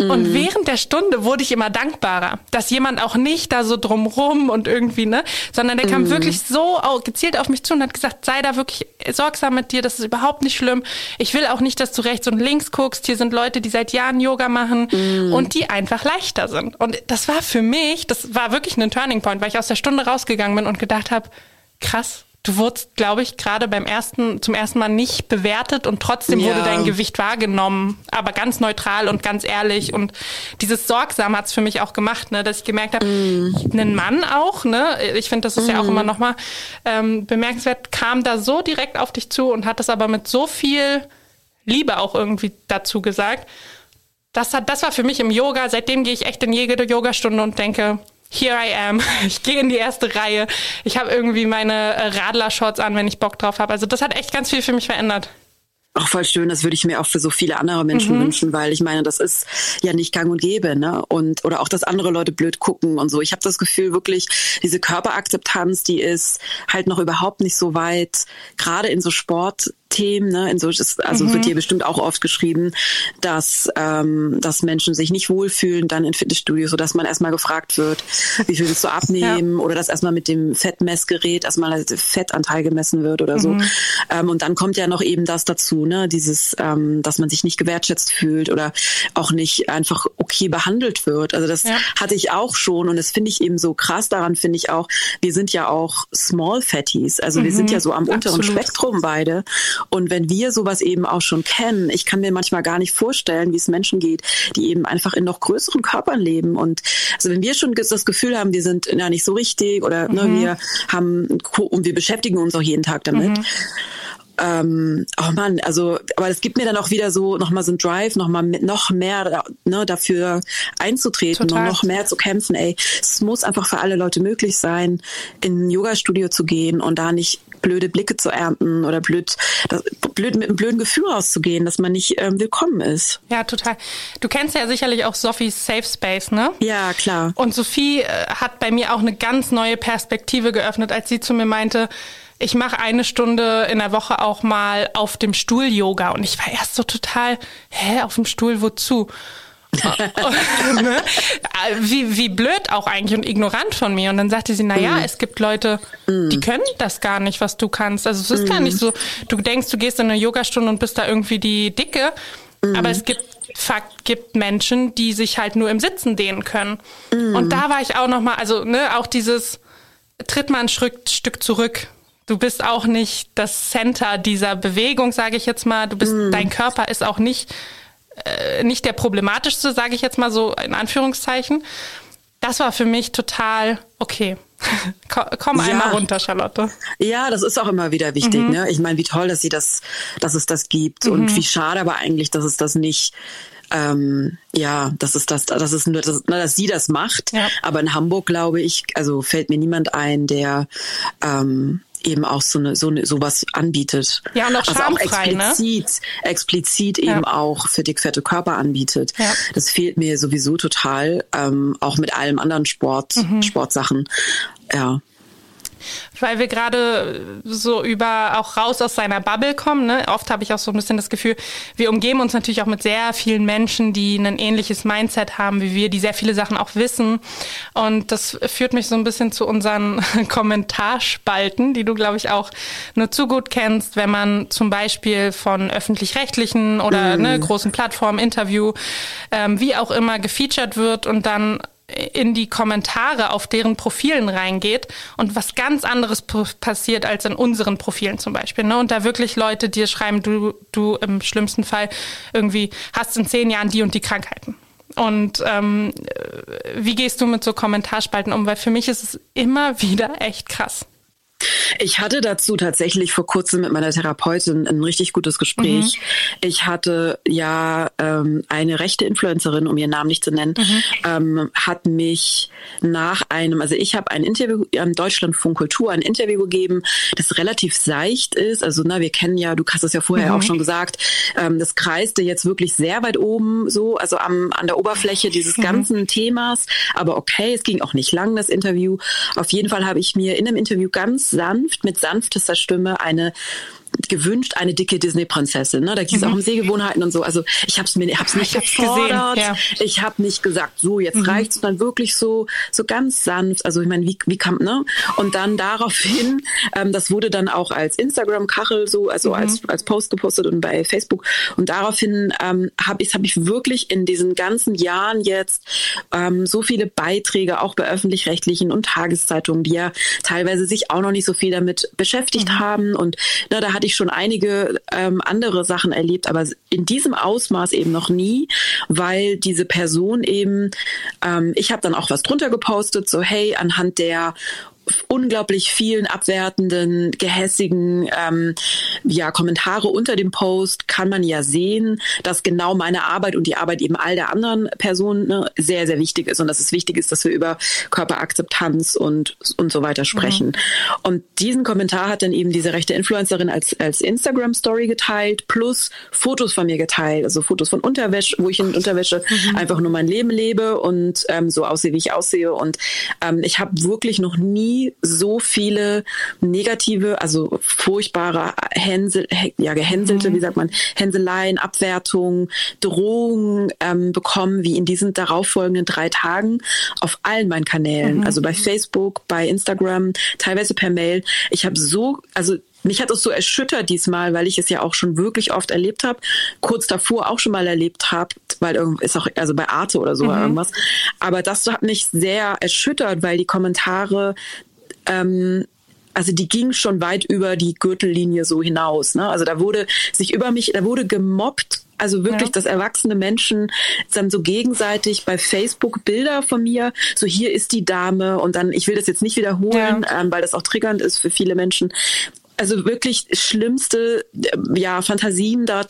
und mhm. während der Stunde wurde ich immer dankbarer, dass jemand auch nicht da so drumrum und irgendwie, ne, sondern der kam mhm. wirklich so gezielt auf mich zu und hat gesagt, sei da wirklich sorgsam mit dir, das ist überhaupt nicht schlimm. Ich will auch nicht, dass du rechts und links guckst. Hier sind Leute, die seit Jahren Yoga machen mhm. und die einfach leichter sind. Und das war für mich, das war wirklich ein Turning Point, weil ich aus der Stunde rausgegangen bin und gedacht habe, krass, du wurdest, glaube ich, gerade beim ersten, zum ersten Mal nicht bewertet und trotzdem ja. wurde dein Gewicht wahrgenommen, aber ganz neutral und ganz ehrlich. Und dieses Sorgsam hat's für mich auch gemacht, ne, dass ich gemerkt habe, mm. einen Mann auch, ne, ich finde, das ist mm. ja auch immer mm. nochmal ähm, bemerkenswert, kam da so direkt auf dich zu und hat das aber mit so viel Liebe auch irgendwie dazu gesagt. Das, hat, das war für mich im Yoga, seitdem gehe ich echt in jede Yogastunde und denke, here I am. Ich gehe in die erste Reihe. Ich habe irgendwie meine äh, Radler-Shorts an, wenn ich Bock drauf habe. Also das hat echt ganz viel für mich verändert. Auch voll schön, das würde ich mir auch für so viele andere Menschen mhm. wünschen, weil ich meine, das ist ja nicht gang und gäbe, ne? Und oder auch, dass andere Leute blöd gucken und so. Ich habe das Gefühl, wirklich, diese Körperakzeptanz, die ist halt noch überhaupt nicht so weit, gerade in so Sport, Themen, ne, in so, also mhm. wird hier bestimmt auch oft geschrieben, dass, ähm, dass Menschen sich nicht wohlfühlen dann in Fitnessstudios, sodass man erstmal gefragt wird, wie viel willst du abnehmen ja. oder dass erstmal mit dem Fettmessgerät erstmal der Fettanteil gemessen wird oder so. Mhm. Ähm, und dann kommt ja noch eben das dazu, ne, dieses, ähm, dass man sich nicht gewertschätzt fühlt oder auch nicht einfach okay behandelt wird. Also das ja. hatte ich auch schon und das finde ich eben so krass daran, finde ich auch, wir sind ja auch Small Fatties, also mhm. wir sind ja so am unteren Absolut. Spektrum beide und wenn wir sowas eben auch schon kennen, ich kann mir manchmal gar nicht vorstellen, wie es Menschen geht, die eben einfach in noch größeren Körpern leben. Und also wenn wir schon das Gefühl haben, wir sind ja nicht so richtig oder ne, mhm. ne, wir haben und wir beschäftigen uns auch jeden Tag damit. Mhm ähm, oh Mann, also, aber es gibt mir dann auch wieder so nochmal so ein Drive, nochmal noch mehr ne, dafür einzutreten Total. und noch mehr zu kämpfen. Ey, es muss einfach für alle Leute möglich sein, in ein Yoga-Studio zu gehen und da nicht blöde Blicke zu ernten oder blöd, das, blöd mit einem blöden Gefühl rauszugehen, dass man nicht ähm, willkommen ist. Ja, total. Du kennst ja sicherlich auch Sophies Safe Space, ne? Ja, klar. Und Sophie äh, hat bei mir auch eine ganz neue Perspektive geöffnet, als sie zu mir meinte, ich mache eine Stunde in der Woche auch mal auf dem Stuhl Yoga und ich war erst so total, hä, auf dem Stuhl wozu? ne? wie, wie blöd auch eigentlich und ignorant von mir. Und dann sagte sie, na ja, mm. es gibt Leute, mm. die können das gar nicht, was du kannst. Also es ist mm. gar nicht so, du denkst, du gehst in eine Yogastunde und bist da irgendwie die Dicke, aber es gibt Fakt gibt Menschen, die sich halt nur im Sitzen dehnen können. Und da war ich auch noch mal, also ne, auch dieses tritt mal ein Stück, Stück zurück. Du bist auch nicht das Center dieser Bewegung, sage ich jetzt mal. Du bist, mm. dein Körper ist auch nicht äh, nicht der problematischste, sage ich jetzt mal so in Anführungszeichen. Das war für mich total okay. Komm einmal ja. runter, Charlotte. Ja, das ist auch immer wieder wichtig. Mhm. Ne? Ich meine, wie toll, dass sie das, dass es das gibt mhm. und wie schade aber eigentlich, dass es das nicht ähm, ja, das ist das, das ist nur, das, na, dass sie das macht. Ja. Aber in Hamburg glaube ich, also fällt mir niemand ein, der ähm, eben auch so eine so eine sowas anbietet. Ja, und auch also auch explizit, ne? explizit eben ja. auch für dickfette Körper anbietet. Ja. Das fehlt mir sowieso total, ähm, auch mit allem anderen Sport, mhm. Sportsachen. Ja weil wir gerade so über auch raus aus seiner Bubble kommen. Ne? Oft habe ich auch so ein bisschen das Gefühl, wir umgeben uns natürlich auch mit sehr vielen Menschen, die ein ähnliches Mindset haben wie wir, die sehr viele Sachen auch wissen. Und das führt mich so ein bisschen zu unseren Kommentarspalten, die du, glaube ich, auch nur zu gut kennst, wenn man zum Beispiel von öffentlich-rechtlichen oder mm. ne, großen Plattformen, Interview, ähm, wie auch immer gefeatured wird und dann in die Kommentare auf deren Profilen reingeht und was ganz anderes passiert als in unseren Profilen zum Beispiel. Ne? Und da wirklich Leute dir schreiben, du, du im schlimmsten Fall irgendwie hast in zehn Jahren die und die Krankheiten. Und ähm, wie gehst du mit so Kommentarspalten um? Weil für mich ist es immer wieder echt krass. Ich hatte dazu tatsächlich vor kurzem mit meiner Therapeutin ein richtig gutes Gespräch. Mhm. Ich hatte ja ähm, eine rechte Influencerin, um ihren Namen nicht zu nennen, mhm. ähm, hat mich nach einem, also ich habe ein Interview am Deutschlandfunk Kultur, ein Interview gegeben, das relativ seicht ist. Also na, wir kennen ja, du hast es ja vorher mhm. auch schon gesagt, ähm, das kreiste jetzt wirklich sehr weit oben, so also am an der Oberfläche dieses mhm. ganzen Themas. Aber okay, es ging auch nicht lang das Interview. Auf jeden Fall habe ich mir in einem Interview ganz sanft, mit sanftester Stimme eine gewünscht eine dicke Disney-Prinzessin. Ne? Da ging es mhm. auch um Sehgewohnheiten und so. Also ich habe es mir, hab's nicht ich gefordert. Gesehen, ja. Ich habe nicht gesagt, so jetzt mhm. reicht's, sondern wirklich so so ganz sanft. Also ich meine, wie wie kam ne? Und dann daraufhin, ähm, das wurde dann auch als Instagram-Kachel so, also mhm. als als Post gepostet und bei Facebook. Und daraufhin ähm, habe ich habe ich wirklich in diesen ganzen Jahren jetzt ähm, so viele Beiträge auch bei öffentlich-rechtlichen und Tageszeitungen, die ja teilweise sich auch noch nicht so viel damit beschäftigt mhm. haben und na, da hatte ich schon einige ähm, andere Sachen erlebt, aber in diesem Ausmaß eben noch nie, weil diese Person eben, ähm, ich habe dann auch was drunter gepostet, so hey, anhand der unglaublich vielen abwertenden, gehässigen ähm, ja, Kommentare unter dem Post kann man ja sehen, dass genau meine Arbeit und die Arbeit eben all der anderen Personen ne, sehr, sehr wichtig ist und dass es wichtig ist, dass wir über Körperakzeptanz und, und so weiter sprechen. Mhm. Und diesen Kommentar hat dann eben diese rechte Influencerin als, als Instagram-Story geteilt, plus Fotos von mir geteilt, also Fotos von Unterwäsche, wo ich in Unterwäsche mhm. einfach nur mein Leben lebe und ähm, so aussehe, wie ich aussehe. Und ähm, ich habe wirklich noch nie so viele negative, also furchtbare Hänsel, ja, gehänselte, mhm. wie sagt man, Hänseleien, Abwertungen, Drohungen ähm, bekommen, wie in diesen darauffolgenden drei Tagen auf allen meinen Kanälen, mhm. also bei Facebook, bei Instagram, teilweise per Mail. Ich habe so, also mich hat es so erschüttert diesmal, weil ich es ja auch schon wirklich oft erlebt habe, kurz davor auch schon mal erlebt habe, weil irgendwie ist auch also bei Arte oder so mhm. irgendwas. Aber das hat mich sehr erschüttert, weil die Kommentare ähm, also die ging schon weit über die Gürtellinie so hinaus. Ne? Also da wurde sich über mich, da wurde gemobbt. Also wirklich, ja. dass erwachsene Menschen dann so gegenseitig bei Facebook Bilder von mir, so hier ist die Dame und dann, ich will das jetzt nicht wiederholen, ja. ähm, weil das auch triggernd ist für viele Menschen, also wirklich schlimmste ja Fantasien da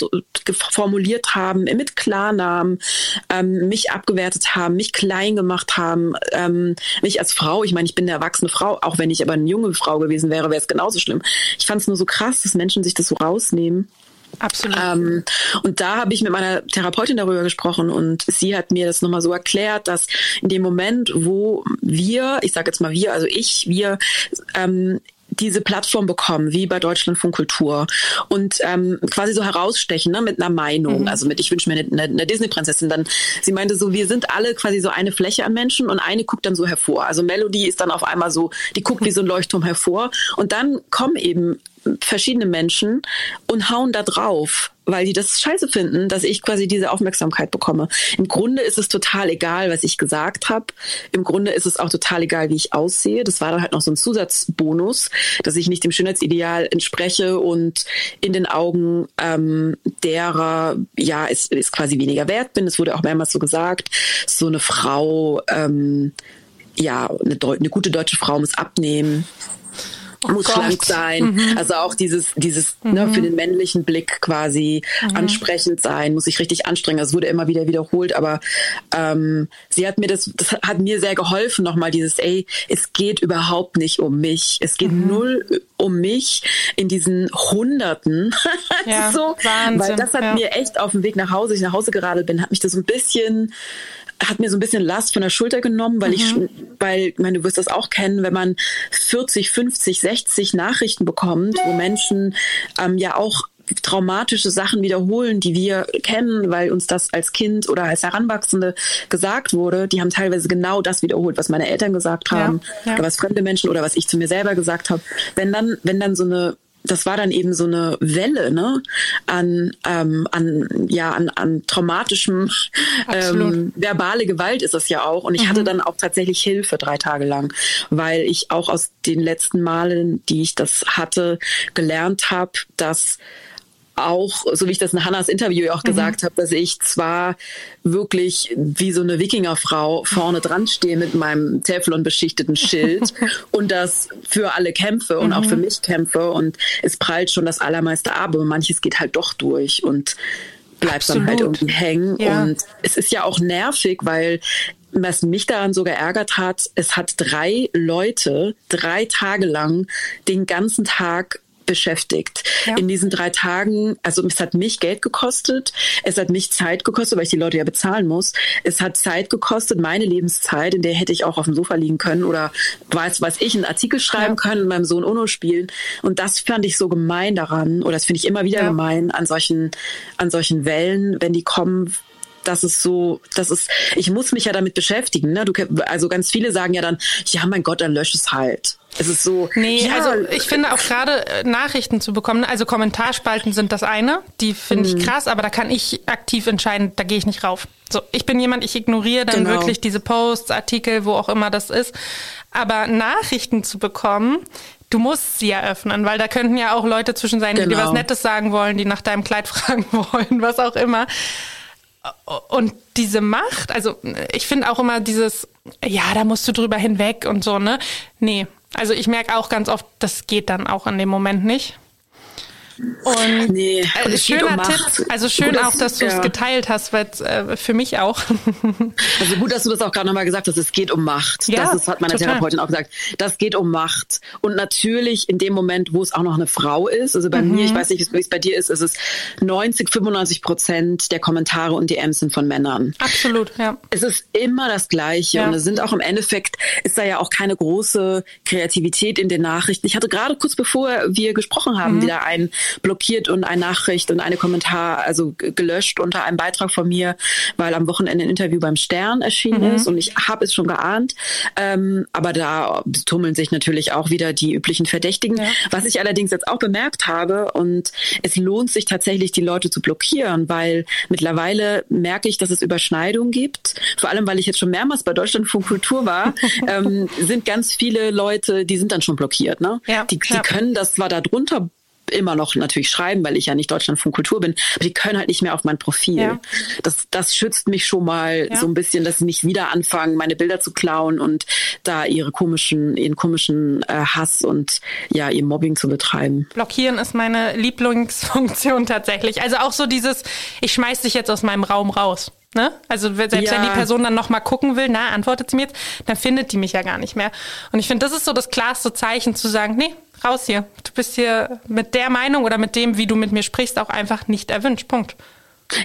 formuliert haben mit Klarnamen ähm, mich abgewertet haben mich klein gemacht haben ähm, mich als Frau ich meine ich bin eine erwachsene Frau auch wenn ich aber eine junge Frau gewesen wäre wäre es genauso schlimm ich fand es nur so krass dass Menschen sich das so rausnehmen Absolut. Ähm, und da habe ich mit meiner Therapeutin darüber gesprochen und sie hat mir das nochmal so erklärt, dass in dem Moment, wo wir, ich sage jetzt mal wir, also ich, wir ähm, diese Plattform bekommen, wie bei Deutschlandfunk Kultur und ähm, quasi so herausstechen ne, mit einer Meinung. Mhm. Also mit, ich wünsche mir eine, eine Disney-Prinzessin. Dann, sie meinte so, wir sind alle quasi so eine Fläche an Menschen und eine guckt dann so hervor. Also Melody ist dann auf einmal so, die guckt wie so ein Leuchtturm hervor und dann kommen eben verschiedene Menschen und hauen da drauf, weil die das scheiße finden, dass ich quasi diese Aufmerksamkeit bekomme. Im Grunde ist es total egal, was ich gesagt habe. Im Grunde ist es auch total egal, wie ich aussehe. Das war dann halt noch so ein Zusatzbonus, dass ich nicht dem Schönheitsideal entspreche und in den Augen ähm, derer, ja, ist, ist quasi weniger wert bin. Es wurde auch mehrmals so gesagt, so eine Frau, ähm, ja, eine, eine gute deutsche Frau muss abnehmen Oh muss Gott. schlank sein. Mhm. Also auch dieses, dieses mhm. ne, für den männlichen Blick quasi mhm. ansprechend sein, muss ich richtig anstrengen. Das wurde immer wieder wiederholt, aber ähm, sie hat mir das, das hat mir sehr geholfen, nochmal dieses, ey, es geht überhaupt nicht um mich. Es geht mhm. null um mich in diesen Hunderten. Ja, so, Wahnsinn, weil das hat ja. mir echt auf dem Weg nach Hause, ich nach Hause geradelt bin, hat mich das so ein bisschen hat mir so ein bisschen Last von der Schulter genommen, weil mhm. ich, weil, ich meine, du wirst das auch kennen, wenn man 40, 50, 60 Nachrichten bekommt, wo Menschen ähm, ja auch traumatische Sachen wiederholen, die wir kennen, weil uns das als Kind oder als Heranwachsende gesagt wurde. Die haben teilweise genau das wiederholt, was meine Eltern gesagt haben ja, ja. oder was fremde Menschen oder was ich zu mir selber gesagt habe. Wenn dann, wenn dann so eine das war dann eben so eine Welle ne, an, ähm, an, ja, an, an traumatischem ähm, verbale Gewalt ist das ja auch. Und ich mhm. hatte dann auch tatsächlich Hilfe drei Tage lang, weil ich auch aus den letzten Malen, die ich das hatte, gelernt habe, dass auch, so wie ich das in Hannas Interview auch mhm. gesagt habe, dass ich zwar wirklich wie so eine Wikingerfrau vorne dran stehe mit meinem Teflon beschichteten Schild und das für alle kämpfe und mhm. auch für mhm. mich kämpfe und es prallt schon das allermeiste ab, aber manches geht halt doch durch und bleibt Absolut. dann halt irgendwie hängen ja. und es ist ja auch nervig, weil was mich daran so geärgert hat, es hat drei Leute drei Tage lang den ganzen Tag beschäftigt. Ja. In diesen drei Tagen, also es hat mich Geld gekostet, es hat mich Zeit gekostet, weil ich die Leute ja bezahlen muss. Es hat Zeit gekostet, meine Lebenszeit, in der hätte ich auch auf dem Sofa liegen können oder weiß was ich, einen Artikel schreiben ja. können, mit meinem Sohn Uno spielen. Und das fand ich so gemein daran, oder das finde ich immer wieder ja. gemein an solchen, an solchen Wellen, wenn die kommen, das ist so, das ist, ich muss mich ja damit beschäftigen. Ne? Du, also ganz viele sagen ja dann, ja, mein Gott, dann lösch es halt. Es ist so. Nee, ja. also ich finde auch gerade äh, Nachrichten zu bekommen, also Kommentarspalten sind das eine, die finde mhm. ich krass, aber da kann ich aktiv entscheiden, da gehe ich nicht rauf. So, ich bin jemand, ich ignoriere dann genau. wirklich diese Posts, Artikel, wo auch immer das ist. Aber Nachrichten zu bekommen, du musst sie eröffnen, weil da könnten ja auch Leute zwischen sein, genau. die dir was genau. Nettes sagen wollen, die nach deinem Kleid fragen wollen, was auch immer. Und diese Macht, also ich finde auch immer dieses, ja, da musst du drüber hinweg und so, ne? Nee, also ich merke auch ganz oft, das geht dann auch in dem Moment nicht. Und nee, äh, schöner um Tipp, also schön gut, auch, dass du es ja. geteilt hast, weil äh, für mich auch. Also gut, dass du das auch gerade nochmal gesagt hast, es geht um Macht. Ja, das ist, hat meine total. Therapeutin auch gesagt. Das geht um Macht. Und natürlich in dem Moment, wo es auch noch eine Frau ist, also bei mhm. mir, ich weiß nicht, wie es bei dir ist, ist es 90, 95 Prozent der Kommentare und DMs sind von Männern. Absolut, ja. Es ist immer das Gleiche. Ja. Und es sind auch im Endeffekt, ist da ja auch keine große Kreativität in den Nachrichten. Ich hatte gerade kurz bevor wir gesprochen haben, mhm. wieder einen blockiert und eine Nachricht und eine Kommentar, also gelöscht unter einem Beitrag von mir, weil am Wochenende ein Interview beim Stern erschienen mhm. ist und ich habe es schon geahnt. Ähm, aber da tummeln sich natürlich auch wieder die üblichen Verdächtigen. Ja. Was ich allerdings jetzt auch bemerkt habe und es lohnt sich tatsächlich, die Leute zu blockieren, weil mittlerweile merke ich, dass es Überschneidungen gibt. Vor allem, weil ich jetzt schon mehrmals bei Deutschlandfunk Kultur war, ähm, sind ganz viele Leute, die sind dann schon blockiert. Ne? Ja, die, die können das zwar da drunter immer noch natürlich schreiben, weil ich ja nicht Deutschland von Kultur bin, aber die können halt nicht mehr auf mein Profil. Ja. Das, das schützt mich schon mal ja. so ein bisschen, dass sie nicht wieder anfangen, meine Bilder zu klauen und da ihre komischen, ihren komischen äh, Hass und ja, ihr Mobbing zu betreiben. Blockieren ist meine Lieblingsfunktion tatsächlich. Also auch so dieses, ich schmeiß dich jetzt aus meinem Raum raus. Ne? Also selbst ja. wenn die Person dann nochmal gucken will, na, antwortet sie mir jetzt, dann findet die mich ja gar nicht mehr. Und ich finde, das ist so das klarste Zeichen zu sagen, nee, raus hier. Du bist hier mit der Meinung oder mit dem, wie du mit mir sprichst, auch einfach nicht erwünscht. Punkt.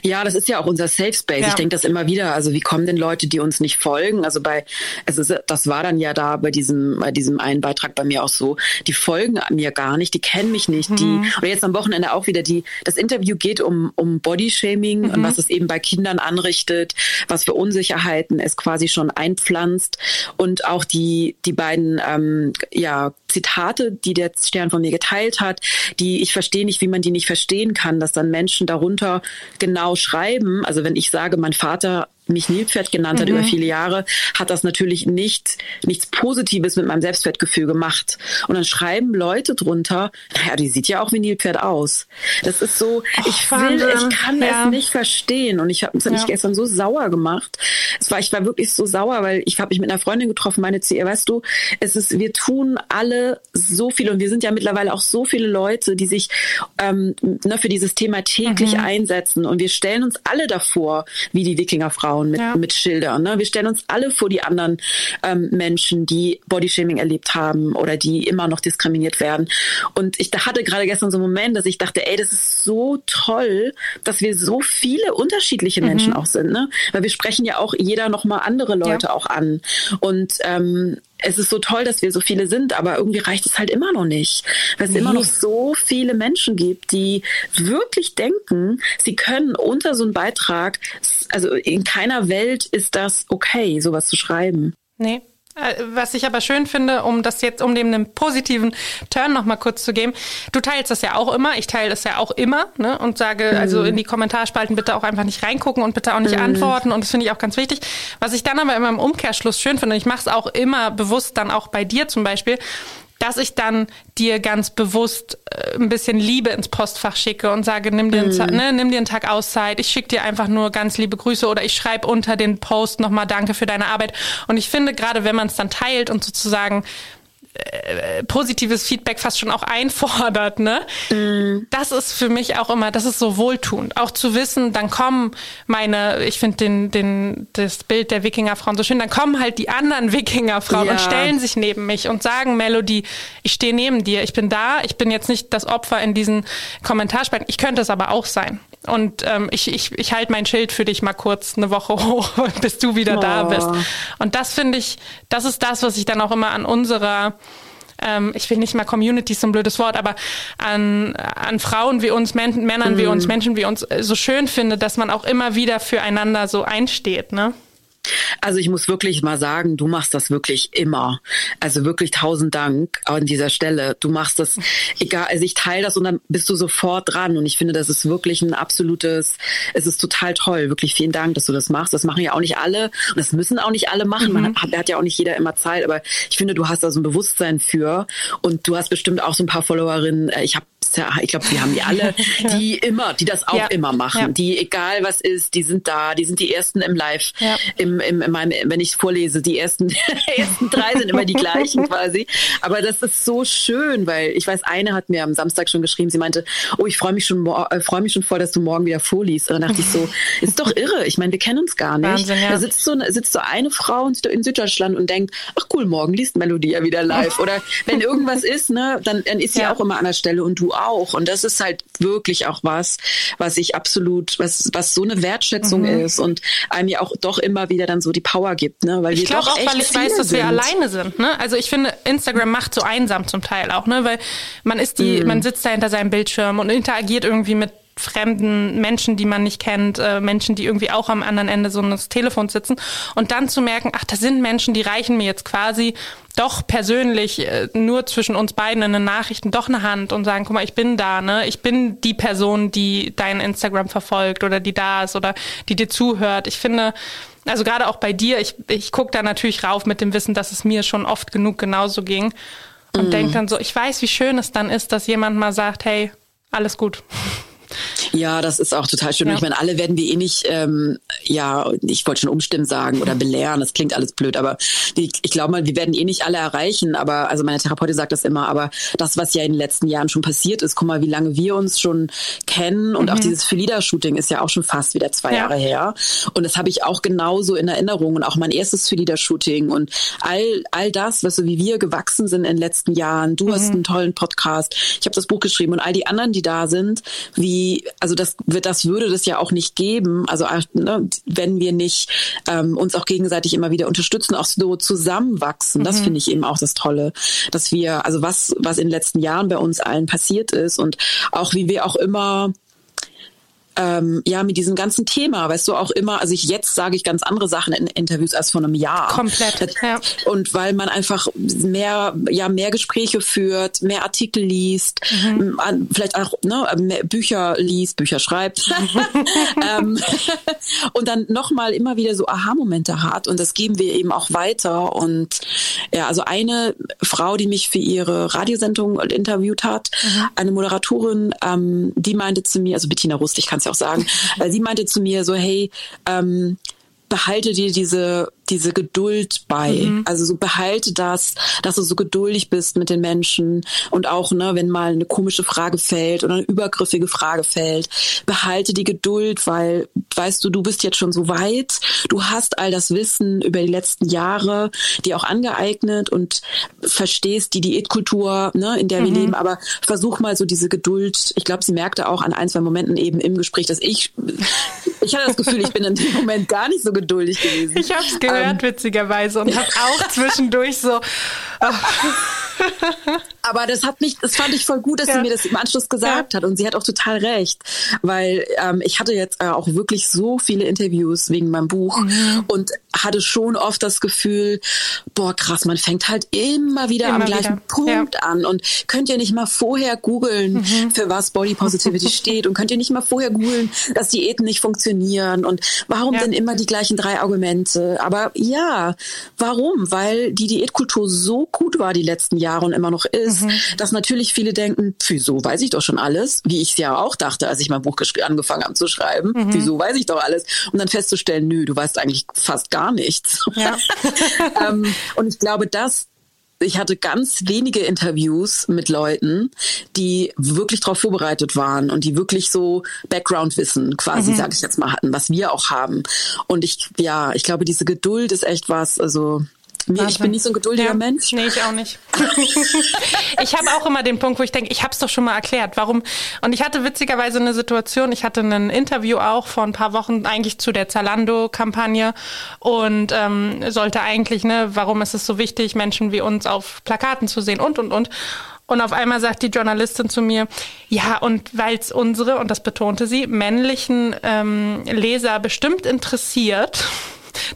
Ja, das ist ja auch unser Safe Space. Ja. Ich denke das immer wieder. Also wie kommen denn Leute, die uns nicht folgen? Also bei, also das war dann ja da bei diesem, bei diesem einen Beitrag bei mir auch so. Die folgen mir gar nicht, die kennen mich nicht. Mhm. Die oder jetzt am Wochenende auch wieder die. Das Interview geht um um Bodyshaming mhm. und was es eben bei Kindern anrichtet, was für Unsicherheiten es quasi schon einpflanzt und auch die die beiden ähm, ja Zitate, die der Stern von mir geteilt hat, die ich verstehe nicht, wie man die nicht verstehen kann, dass dann Menschen darunter genau schreiben. Also wenn ich sage, mein Vater mich Nilpferd genannt hat mhm. über viele Jahre, hat das natürlich nicht nichts Positives mit meinem Selbstwertgefühl gemacht. Und dann schreiben Leute drunter, naja, die sieht ja auch wie Nilpferd aus. Das ist so, Och, ich will, ich kann ja. es nicht verstehen. Und ich habe mich ja. gestern so sauer gemacht. Es war, ich war wirklich so sauer, weil ich habe mich mit einer Freundin getroffen, meine ihr, weißt du, es ist, wir tun alle so viel und wir sind ja mittlerweile auch so viele Leute, die sich ähm, ne, für dieses Thema täglich mhm. einsetzen. Und wir stellen uns alle davor, wie die Wikingerfrauen mit, ja. mit Schildern. Ne? Wir stellen uns alle vor die anderen ähm, Menschen, die Bodyshaming erlebt haben oder die immer noch diskriminiert werden. Und ich hatte gerade gestern so einen Moment, dass ich dachte, ey, das ist so toll, dass wir so viele unterschiedliche mhm. Menschen auch sind. Ne? Weil wir sprechen ja auch jeder nochmal andere Leute ja. auch an. Und ähm, es ist so toll, dass wir so viele sind, aber irgendwie reicht es halt immer noch nicht. Weil es nee. immer noch so viele Menschen gibt, die wirklich denken, sie können unter so einem Beitrag, also in keiner Welt ist das okay, sowas zu schreiben. Nee, äh, was ich aber schön finde, um das jetzt, um dem einen positiven Turn nochmal kurz zu geben, du teilst das ja auch immer, ich teile das ja auch immer, ne? Und sage mhm. also in die Kommentarspalten bitte auch einfach nicht reingucken und bitte auch nicht mhm. antworten. Und das finde ich auch ganz wichtig. Was ich dann aber immer im Umkehrschluss schön finde, ich mache es auch immer bewusst dann auch bei dir zum Beispiel, dass ich dann dir ganz bewusst äh, ein bisschen Liebe ins Postfach schicke und sage, nimm dir, einen, mm. ne, nimm dir einen Tag Auszeit, ich schicke dir einfach nur ganz liebe Grüße oder ich schreibe unter den Post nochmal Danke für deine Arbeit. Und ich finde, gerade wenn man es dann teilt und sozusagen äh, positives Feedback fast schon auch einfordert, ne? Mm. Das ist für mich auch immer, das ist so wohltuend. Auch zu wissen, dann kommen meine, ich finde den, den, das Bild der Wikingerfrauen so schön, dann kommen halt die anderen Wikingerfrauen ja. und stellen sich neben mich und sagen, Melody, ich stehe neben dir, ich bin da, ich bin jetzt nicht das Opfer in diesen Kommentarspalten, ich könnte es aber auch sein. Und ähm, ich, ich, ich halte mein Schild für dich mal kurz eine Woche hoch, bis du wieder oh. da bist. Und das finde ich, das ist das, was ich dann auch immer an unserer ähm, ich will nicht mal Community so ein blödes Wort, aber an, an Frauen wie uns, Män Männern mhm. wie uns, Menschen wie uns äh, so schön finde, dass man auch immer wieder füreinander so einsteht, ne? Also ich muss wirklich mal sagen, du machst das wirklich immer. Also wirklich tausend Dank an dieser Stelle. Du machst das, egal, also ich teile das und dann bist du sofort dran. Und ich finde, das ist wirklich ein absolutes, es ist total toll. Wirklich vielen Dank, dass du das machst. Das machen ja auch nicht alle und das müssen auch nicht alle machen. Mhm. Man hat, hat ja auch nicht jeder immer Zeit, aber ich finde, du hast da so ein Bewusstsein für und du hast bestimmt auch so ein paar Followerinnen. Äh, ich habe ich glaube, wir haben die alle, die immer, die das auch ja. immer machen, ja. die egal was ist, die sind da, die sind die ersten im Live, ja. im, im, in meinem, wenn ich vorlese, die ersten, ersten drei sind immer die gleichen quasi. Aber das ist so schön, weil ich weiß, eine hat mir am Samstag schon geschrieben, sie meinte, oh, ich freue mich schon, äh, freue mich schon voll, dass du morgen wieder vorliest. Und dann dachte ich so, ist doch irre. Ich meine, wir kennen uns gar nicht. Wahnsinn, ja. Da sitzt so, sitzt so eine Frau in Süddeutschland und denkt, ach cool, morgen liest Melodie ja wieder live. Oder wenn irgendwas ist, ne, dann, dann ist sie auch immer an der Stelle und du auch. Und das ist halt wirklich auch was, was ich absolut, was, was so eine Wertschätzung mhm. ist und einem ja auch doch immer wieder dann so die Power gibt, ne? Weil ich glaube auch, weil ich weiß, dass sind. wir alleine sind, ne? Also ich finde, Instagram macht so einsam zum Teil auch, ne? Weil man ist die, mhm. man sitzt da hinter seinem Bildschirm und interagiert irgendwie mit fremden Menschen, die man nicht kennt, äh, Menschen, die irgendwie auch am anderen Ende so eines Telefons sitzen und dann zu merken, ach, da sind Menschen, die reichen mir jetzt quasi doch persönlich äh, nur zwischen uns beiden in den Nachrichten doch eine Hand und sagen, guck mal, ich bin da, ne? Ich bin die Person, die dein Instagram verfolgt oder die da ist oder die dir zuhört. Ich finde, also gerade auch bei dir, ich, ich gucke da natürlich rauf mit dem Wissen, dass es mir schon oft genug genauso ging und mm. denke dann so, ich weiß, wie schön es dann ist, dass jemand mal sagt, hey, alles gut. Ja, das ist auch total schön. Ja. Ich meine, alle werden wir eh nicht, ähm, ja, ich wollte schon umstimmen sagen oder belehren, das klingt alles blöd, aber die, ich glaube mal, wir werden eh nicht alle erreichen, aber, also meine Therapeutin sagt das immer, aber das, was ja in den letzten Jahren schon passiert ist, guck mal, wie lange wir uns schon kennen und mhm. auch dieses Philida-Shooting ist ja auch schon fast wieder zwei ja. Jahre her und das habe ich auch genauso in Erinnerung und auch mein erstes Philida-Shooting und all, all das, was so wie wir gewachsen sind in den letzten Jahren, du mhm. hast einen tollen Podcast, ich habe das Buch geschrieben und all die anderen, die da sind, wie also das wird, das würde das ja auch nicht geben. Also äh, ne, wenn wir nicht ähm, uns auch gegenseitig immer wieder unterstützen, auch so zusammenwachsen. Mhm. Das finde ich eben auch das Tolle, dass wir, also was was in den letzten Jahren bei uns allen passiert ist und auch wie wir auch immer ähm, ja, mit diesem ganzen Thema, weißt du, auch immer, also ich jetzt sage ich ganz andere Sachen in Interviews als vor einem Jahr. Komplett, ja. Und weil man einfach mehr, ja, mehr Gespräche führt, mehr Artikel liest, mhm. vielleicht auch ne, Bücher liest, Bücher schreibt ähm, und dann nochmal immer wieder so Aha-Momente hat und das geben wir eben auch weiter und ja, also eine Frau, die mich für ihre Radiosendung interviewt hat, mhm. eine Moderatorin, ähm, die meinte zu mir, also Bettina Rust, ich kann es ja auch sagen, äh, sie meinte zu mir so, hey, ähm, behalte dir diese diese Geduld bei. Mhm. Also so behalte das, dass du so geduldig bist mit den Menschen und auch, ne, wenn mal eine komische Frage fällt oder eine übergriffige Frage fällt, behalte die Geduld, weil, weißt du, du bist jetzt schon so weit, du hast all das Wissen über die letzten Jahre dir auch angeeignet und verstehst die Diätkultur, ne, in der mhm. wir leben, aber versuch mal so diese Geduld. Ich glaube, sie merkte auch an ein, zwei Momenten eben im Gespräch, dass ich, ich hatte das Gefühl, ich bin in dem Moment gar nicht so geduldig gewesen. Ich hab's gehört gehört, ähm, witzigerweise, und habe auch zwischendurch so. Oh. Aber das hat mich, das fand ich voll gut, dass ja. sie mir das im Anschluss gesagt ja. hat. Und sie hat auch total recht. Weil ähm, ich hatte jetzt äh, auch wirklich so viele Interviews wegen meinem Buch mhm. und hatte schon oft das Gefühl, boah, krass, man fängt halt immer wieder immer am gleichen wieder. Punkt ja. an. Und könnt ihr nicht mal vorher googeln, mhm. für was Body Positivity steht? Und könnt ihr nicht mal vorher googeln, dass Diäten nicht funktionieren? Und warum denn immer die gleichen drei Argumente? Aber ja, warum? Weil die Diätkultur so gut war die letzten Jahre und immer noch ist, mhm. dass natürlich viele denken, wieso weiß ich doch schon alles, wie ich es ja auch dachte, als ich mein Buch angefangen habe zu schreiben. Mhm. Wieso weiß ich doch alles? Und dann festzustellen, nö, du weißt eigentlich fast gar nichts. Ja. ähm, und ich glaube, dass ich hatte ganz wenige Interviews mit Leuten, die wirklich darauf vorbereitet waren und die wirklich so Background-Wissen quasi, mhm. sage ich jetzt mal, hatten, was wir auch haben. Und ich, ja, ich glaube, diese Geduld ist echt was, also mir, ich bin nicht so ein geduldiger ja, Mensch. Nee, ich auch nicht. ich habe auch immer den Punkt, wo ich denke, ich habe es doch schon mal erklärt. Warum? Und ich hatte witzigerweise eine Situation, ich hatte ein Interview auch vor ein paar Wochen eigentlich zu der Zalando-Kampagne und ähm, sollte eigentlich, ne, warum ist es so wichtig, Menschen wie uns auf Plakaten zu sehen und, und, und. Und auf einmal sagt die Journalistin zu mir, ja, und weil es unsere, und das betonte sie, männlichen ähm, Leser bestimmt interessiert,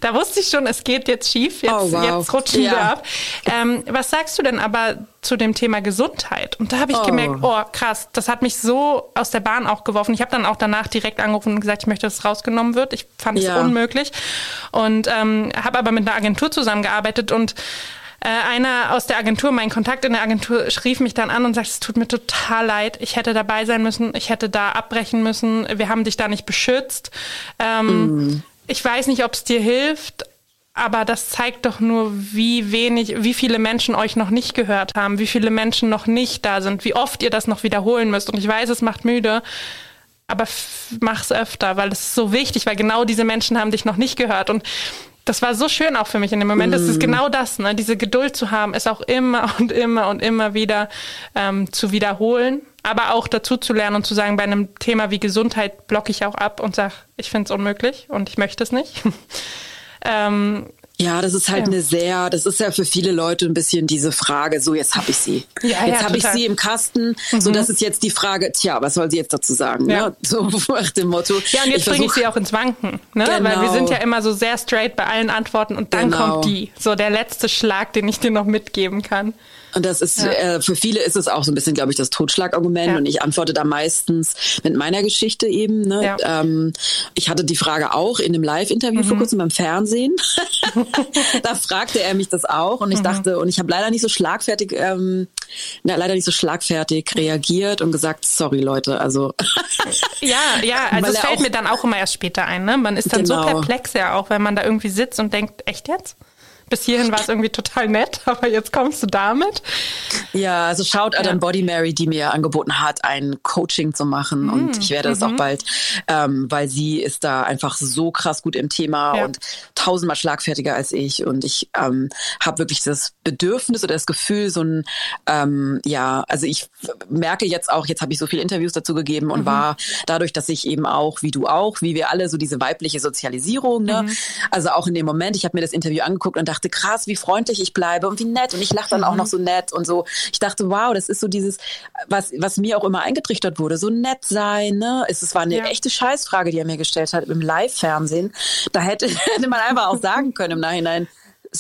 da wusste ich schon, es geht jetzt schief, jetzt, oh, wow. jetzt rutschen ja. wir ab. Ähm, was sagst du denn aber zu dem Thema Gesundheit? Und da habe ich oh. gemerkt, oh krass, das hat mich so aus der Bahn auch geworfen. Ich habe dann auch danach direkt angerufen und gesagt, ich möchte, dass es rausgenommen wird. Ich fand ja. es unmöglich und ähm, habe aber mit einer Agentur zusammengearbeitet und äh, einer aus der Agentur, mein Kontakt in der Agentur, rief mich dann an und sagt, es tut mir total leid, ich hätte dabei sein müssen, ich hätte da abbrechen müssen, wir haben dich da nicht beschützt. Ähm, mm ich weiß nicht, ob es dir hilft, aber das zeigt doch nur, wie wenig, wie viele Menschen euch noch nicht gehört haben, wie viele Menschen noch nicht da sind, wie oft ihr das noch wiederholen müsst. Und ich weiß, es macht müde, aber mach's öfter, weil es ist so wichtig, weil genau diese Menschen haben dich noch nicht gehört. Und das war so schön auch für mich in dem Moment. Mm. Das ist genau das, ne? Diese Geduld zu haben, es auch immer und immer und immer wieder ähm, zu wiederholen aber auch dazu zu lernen und zu sagen, bei einem Thema wie Gesundheit blocke ich auch ab und sage, ich finde es unmöglich und ich möchte es nicht. ähm, ja, das ist halt ja. eine sehr, das ist ja für viele Leute ein bisschen diese Frage, so jetzt habe ich sie. Ja, jetzt ja, habe ich sie im Kasten, mhm. so das ist jetzt die Frage, tja, was soll sie jetzt dazu sagen? Ja. Ne? So nach dem Motto. Ja, und jetzt bringe ich sie auch ins Wanken, ne? Genau. Weil wir sind ja immer so sehr straight bei allen Antworten und dann genau. kommt die, so der letzte Schlag, den ich dir noch mitgeben kann. Und das ist, ja. äh, für viele ist es auch so ein bisschen, glaube ich, das Totschlagargument. Ja. Und ich antworte da meistens mit meiner Geschichte eben. Ne? Ja. Ähm, ich hatte die Frage auch in einem Live-Interview mhm. vor kurzem beim Fernsehen. da fragte er mich das auch. Und ich mhm. dachte, und ich habe leider nicht so schlagfertig, ähm, na, leider nicht so schlagfertig reagiert und gesagt, sorry Leute, also. ja, ja, also es fällt mir dann auch immer erst später ein. Ne? Man ist dann genau. so perplex ja auch, wenn man da irgendwie sitzt und denkt, echt jetzt? Bis hierhin war es irgendwie total nett, aber jetzt kommst du damit. Ja, also schaut ja. an Body Mary, die mir angeboten hat, ein Coaching zu machen. Mhm. Und ich werde das mhm. auch bald, ähm, weil sie ist da einfach so krass gut im Thema ja. und tausendmal schlagfertiger als ich. Und ich ähm, habe wirklich das Bedürfnis oder das Gefühl, so ein, ähm, ja, also ich merke jetzt auch, jetzt habe ich so viele Interviews dazu gegeben und mhm. war dadurch, dass ich eben auch, wie du auch, wie wir alle, so diese weibliche Sozialisierung, ne? Mhm. Also auch in dem Moment, ich habe mir das Interview angeguckt und dachte, dachte, krass, wie freundlich ich bleibe und wie nett und ich lache dann mhm. auch noch so nett und so. Ich dachte, wow, das ist so dieses, was, was mir auch immer eingetrichtert wurde, so nett sein, ne? Es war eine ja. echte Scheißfrage, die er mir gestellt hat im Live-Fernsehen. Da hätte, hätte man einfach auch sagen können im Nachhinein,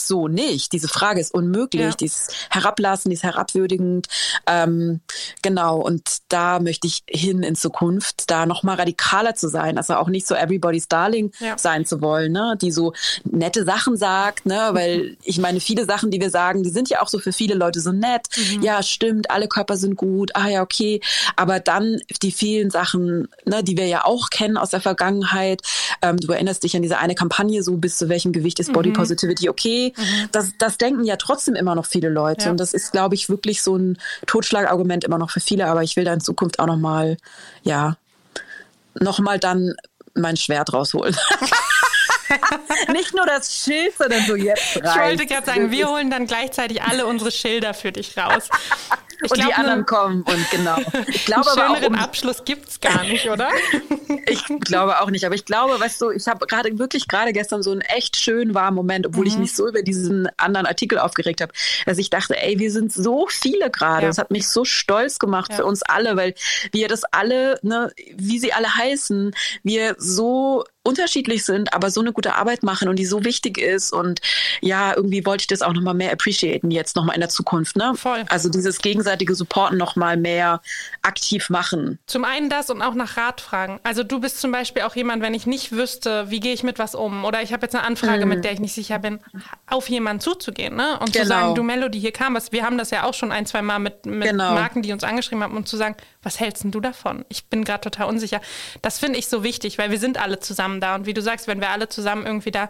so nicht. Diese Frage ist unmöglich, ja. die ist herablassend, die ist herabwürdigend. Ähm, genau, und da möchte ich hin in Zukunft, da noch mal radikaler zu sein, also auch nicht so everybody's darling ja. sein zu wollen, ne? die so nette Sachen sagt, ne? weil ich meine, viele Sachen, die wir sagen, die sind ja auch so für viele Leute so nett. Mhm. Ja, stimmt, alle Körper sind gut, ah ja, okay. Aber dann die vielen Sachen, ne, die wir ja auch kennen aus der Vergangenheit. Ähm, du erinnerst dich an diese eine Kampagne, so bis zu welchem Gewicht ist Body mhm. Positivity okay? Mhm. Das, das denken ja trotzdem immer noch viele Leute. Ja. Und das ist, glaube ich, wirklich so ein Totschlagargument immer noch für viele. Aber ich will da in Zukunft auch noch mal, ja, noch mal dann mein Schwert rausholen. Nicht nur das Schild, sondern so jetzt rein. Ich wollte gerade sagen, wir holen dann gleichzeitig alle unsere Schilder für dich raus. Ich und glaub, die anderen kommen und genau. Ich glaube einen schöneren um, Abschluss gibt's gar nicht, oder? ich glaube auch nicht, aber ich glaube, weißt du, ich habe gerade wirklich gerade gestern so einen echt schön warmen Moment, obwohl mhm. ich mich so über diesen anderen Artikel aufgeregt habe, dass ich dachte, ey, wir sind so viele gerade. Ja. Das hat mich so stolz gemacht ja. für uns alle, weil wir das alle, ne, wie sie alle heißen, wir so unterschiedlich sind, aber so eine gute Arbeit machen und die so wichtig ist. Und ja, irgendwie wollte ich das auch nochmal mehr appreciaten jetzt nochmal in der Zukunft. Ne? Voll. Also dieses gegenseitige Supporten nochmal mehr aktiv machen. Zum einen das und auch nach Rat fragen. Also du bist zum Beispiel auch jemand, wenn ich nicht wüsste, wie gehe ich mit was um oder ich habe jetzt eine Anfrage, mhm. mit der ich nicht sicher bin, auf jemanden zuzugehen ne? und genau. zu sagen, du Melody, hier kam was. Wir haben das ja auch schon ein, zwei Mal mit, mit genau. Marken, die uns angeschrieben haben und zu sagen, was hältst denn du davon? Ich bin gerade total unsicher. Das finde ich so wichtig, weil wir sind alle zusammen da. Und wie du sagst, wenn wir alle zusammen irgendwie da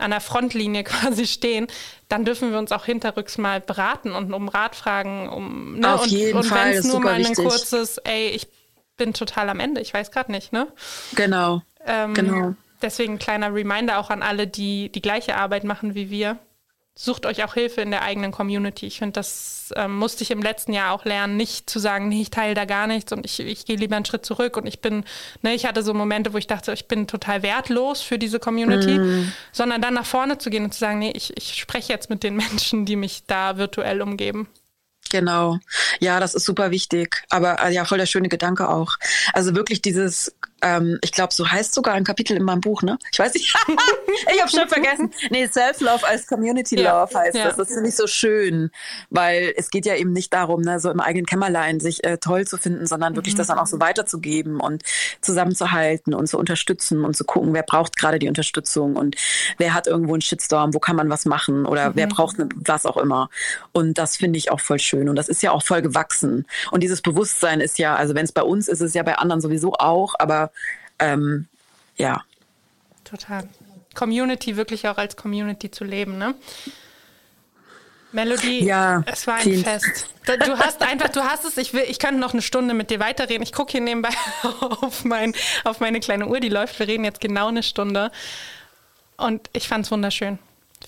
an der Frontlinie quasi stehen, dann dürfen wir uns auch hinterrücks mal beraten und um Rat fragen. Um, ne? Auf und, jeden und wenn es nur mal ein wichtig. kurzes, ey, ich bin total am Ende, ich weiß gerade nicht, ne? Genau. Ähm, genau. Deswegen ein kleiner Reminder auch an alle, die die gleiche Arbeit machen wie wir sucht euch auch Hilfe in der eigenen Community. Ich finde, das ähm, musste ich im letzten Jahr auch lernen, nicht zu sagen, nee, ich teile da gar nichts und ich, ich gehe lieber einen Schritt zurück und ich bin, ne, ich hatte so Momente, wo ich dachte, ich bin total wertlos für diese Community, mm. sondern dann nach vorne zu gehen und zu sagen, nee, ich, ich spreche jetzt mit den Menschen, die mich da virtuell umgeben. Genau. Ja, das ist super wichtig. Aber äh, ja, voll der schöne Gedanke auch. Also wirklich dieses ähm, ich glaube, so heißt sogar ein Kapitel in meinem Buch, ne? Ich weiß nicht. ich habe schon vergessen. Nee, Self-Love als Community Love ja, heißt ja. das. Das finde ich so schön, weil es geht ja eben nicht darum, ne, so im eigenen Kämmerlein sich äh, toll zu finden, sondern wirklich mhm. das dann auch so weiterzugeben und zusammenzuhalten und zu unterstützen und zu gucken, wer braucht gerade die Unterstützung und wer hat irgendwo einen Shitstorm, wo kann man was machen oder mhm. wer braucht ne, was auch immer. Und das finde ich auch voll schön und das ist ja auch voll gewachsen. Und dieses Bewusstsein ist ja, also wenn es bei uns ist, ist es ja bei anderen sowieso auch, aber ähm, ja. Total. Community wirklich auch als Community zu leben, ne? Melody, ja, es war ein viel. Fest. Du hast einfach, du hast es, ich will, ich könnte noch eine Stunde mit dir weiterreden. Ich gucke hier nebenbei auf, mein, auf meine kleine Uhr, die läuft. Wir reden jetzt genau eine Stunde. Und ich fand es wunderschön.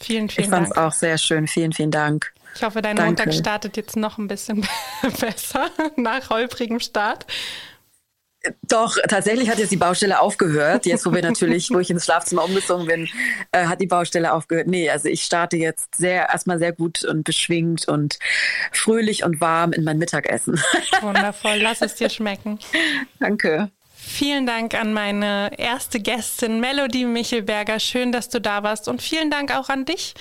Vielen, vielen ich Dank. Ich fand es auch sehr schön. Vielen, vielen Dank. Ich hoffe, dein Danke. Montag startet jetzt noch ein bisschen besser nach holprigem Start. Doch, tatsächlich hat jetzt die Baustelle aufgehört. Jetzt, wo wir natürlich, wo ich ins Schlafzimmer umgezogen bin, äh, hat die Baustelle aufgehört. Nee, also ich starte jetzt sehr, erstmal sehr gut und beschwingt und fröhlich und warm in mein Mittagessen. Wundervoll, lass es dir schmecken. Danke. Vielen Dank an meine erste Gästin Melody Michelberger. Schön, dass du da warst und vielen Dank auch an dich,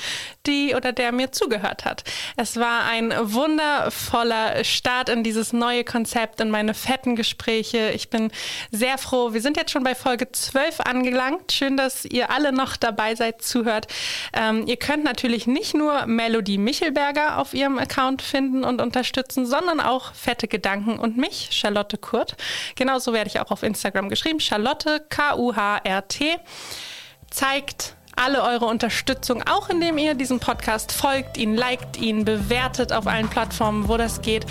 die oder der mir zugehört hat. Es war ein wundervoller Start in dieses neue Konzept, in meine fetten Gespräche. Ich bin sehr froh. Wir sind jetzt schon bei Folge 12 angelangt. Schön, dass ihr alle noch dabei seid, zuhört. Ähm, ihr könnt natürlich nicht nur Melody Michelberger auf ihrem Account finden und unterstützen, sondern auch fette Gedanken und mich, Charlotte Kurt. Genauso werde ich auch auf Instagram Instagram geschrieben, Charlotte, K-U-H-R-T, zeigt alle eure Unterstützung, auch indem ihr diesem Podcast folgt, ihn liked, ihn bewertet auf allen Plattformen, wo das geht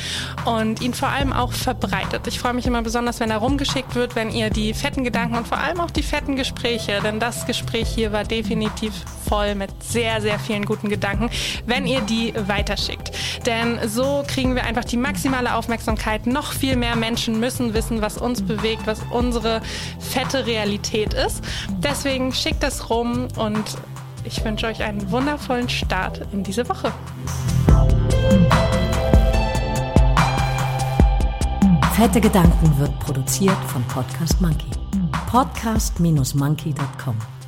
und ihn vor allem auch verbreitet. Ich freue mich immer besonders, wenn er rumgeschickt wird, wenn ihr die fetten Gedanken und vor allem auch die fetten Gespräche, denn das Gespräch hier war definitiv voll mit sehr, sehr vielen guten Gedanken, wenn ihr die weiterschickt. Denn so kriegen wir einfach die maximale Aufmerksamkeit. Noch viel mehr Menschen müssen wissen, was uns bewegt, was unsere fette Realität ist. Deswegen schickt das rum und ich wünsche euch einen wundervollen Start in diese Woche. Fette Gedanken wird produziert von Podcast Monkey. Podcast-monkey.com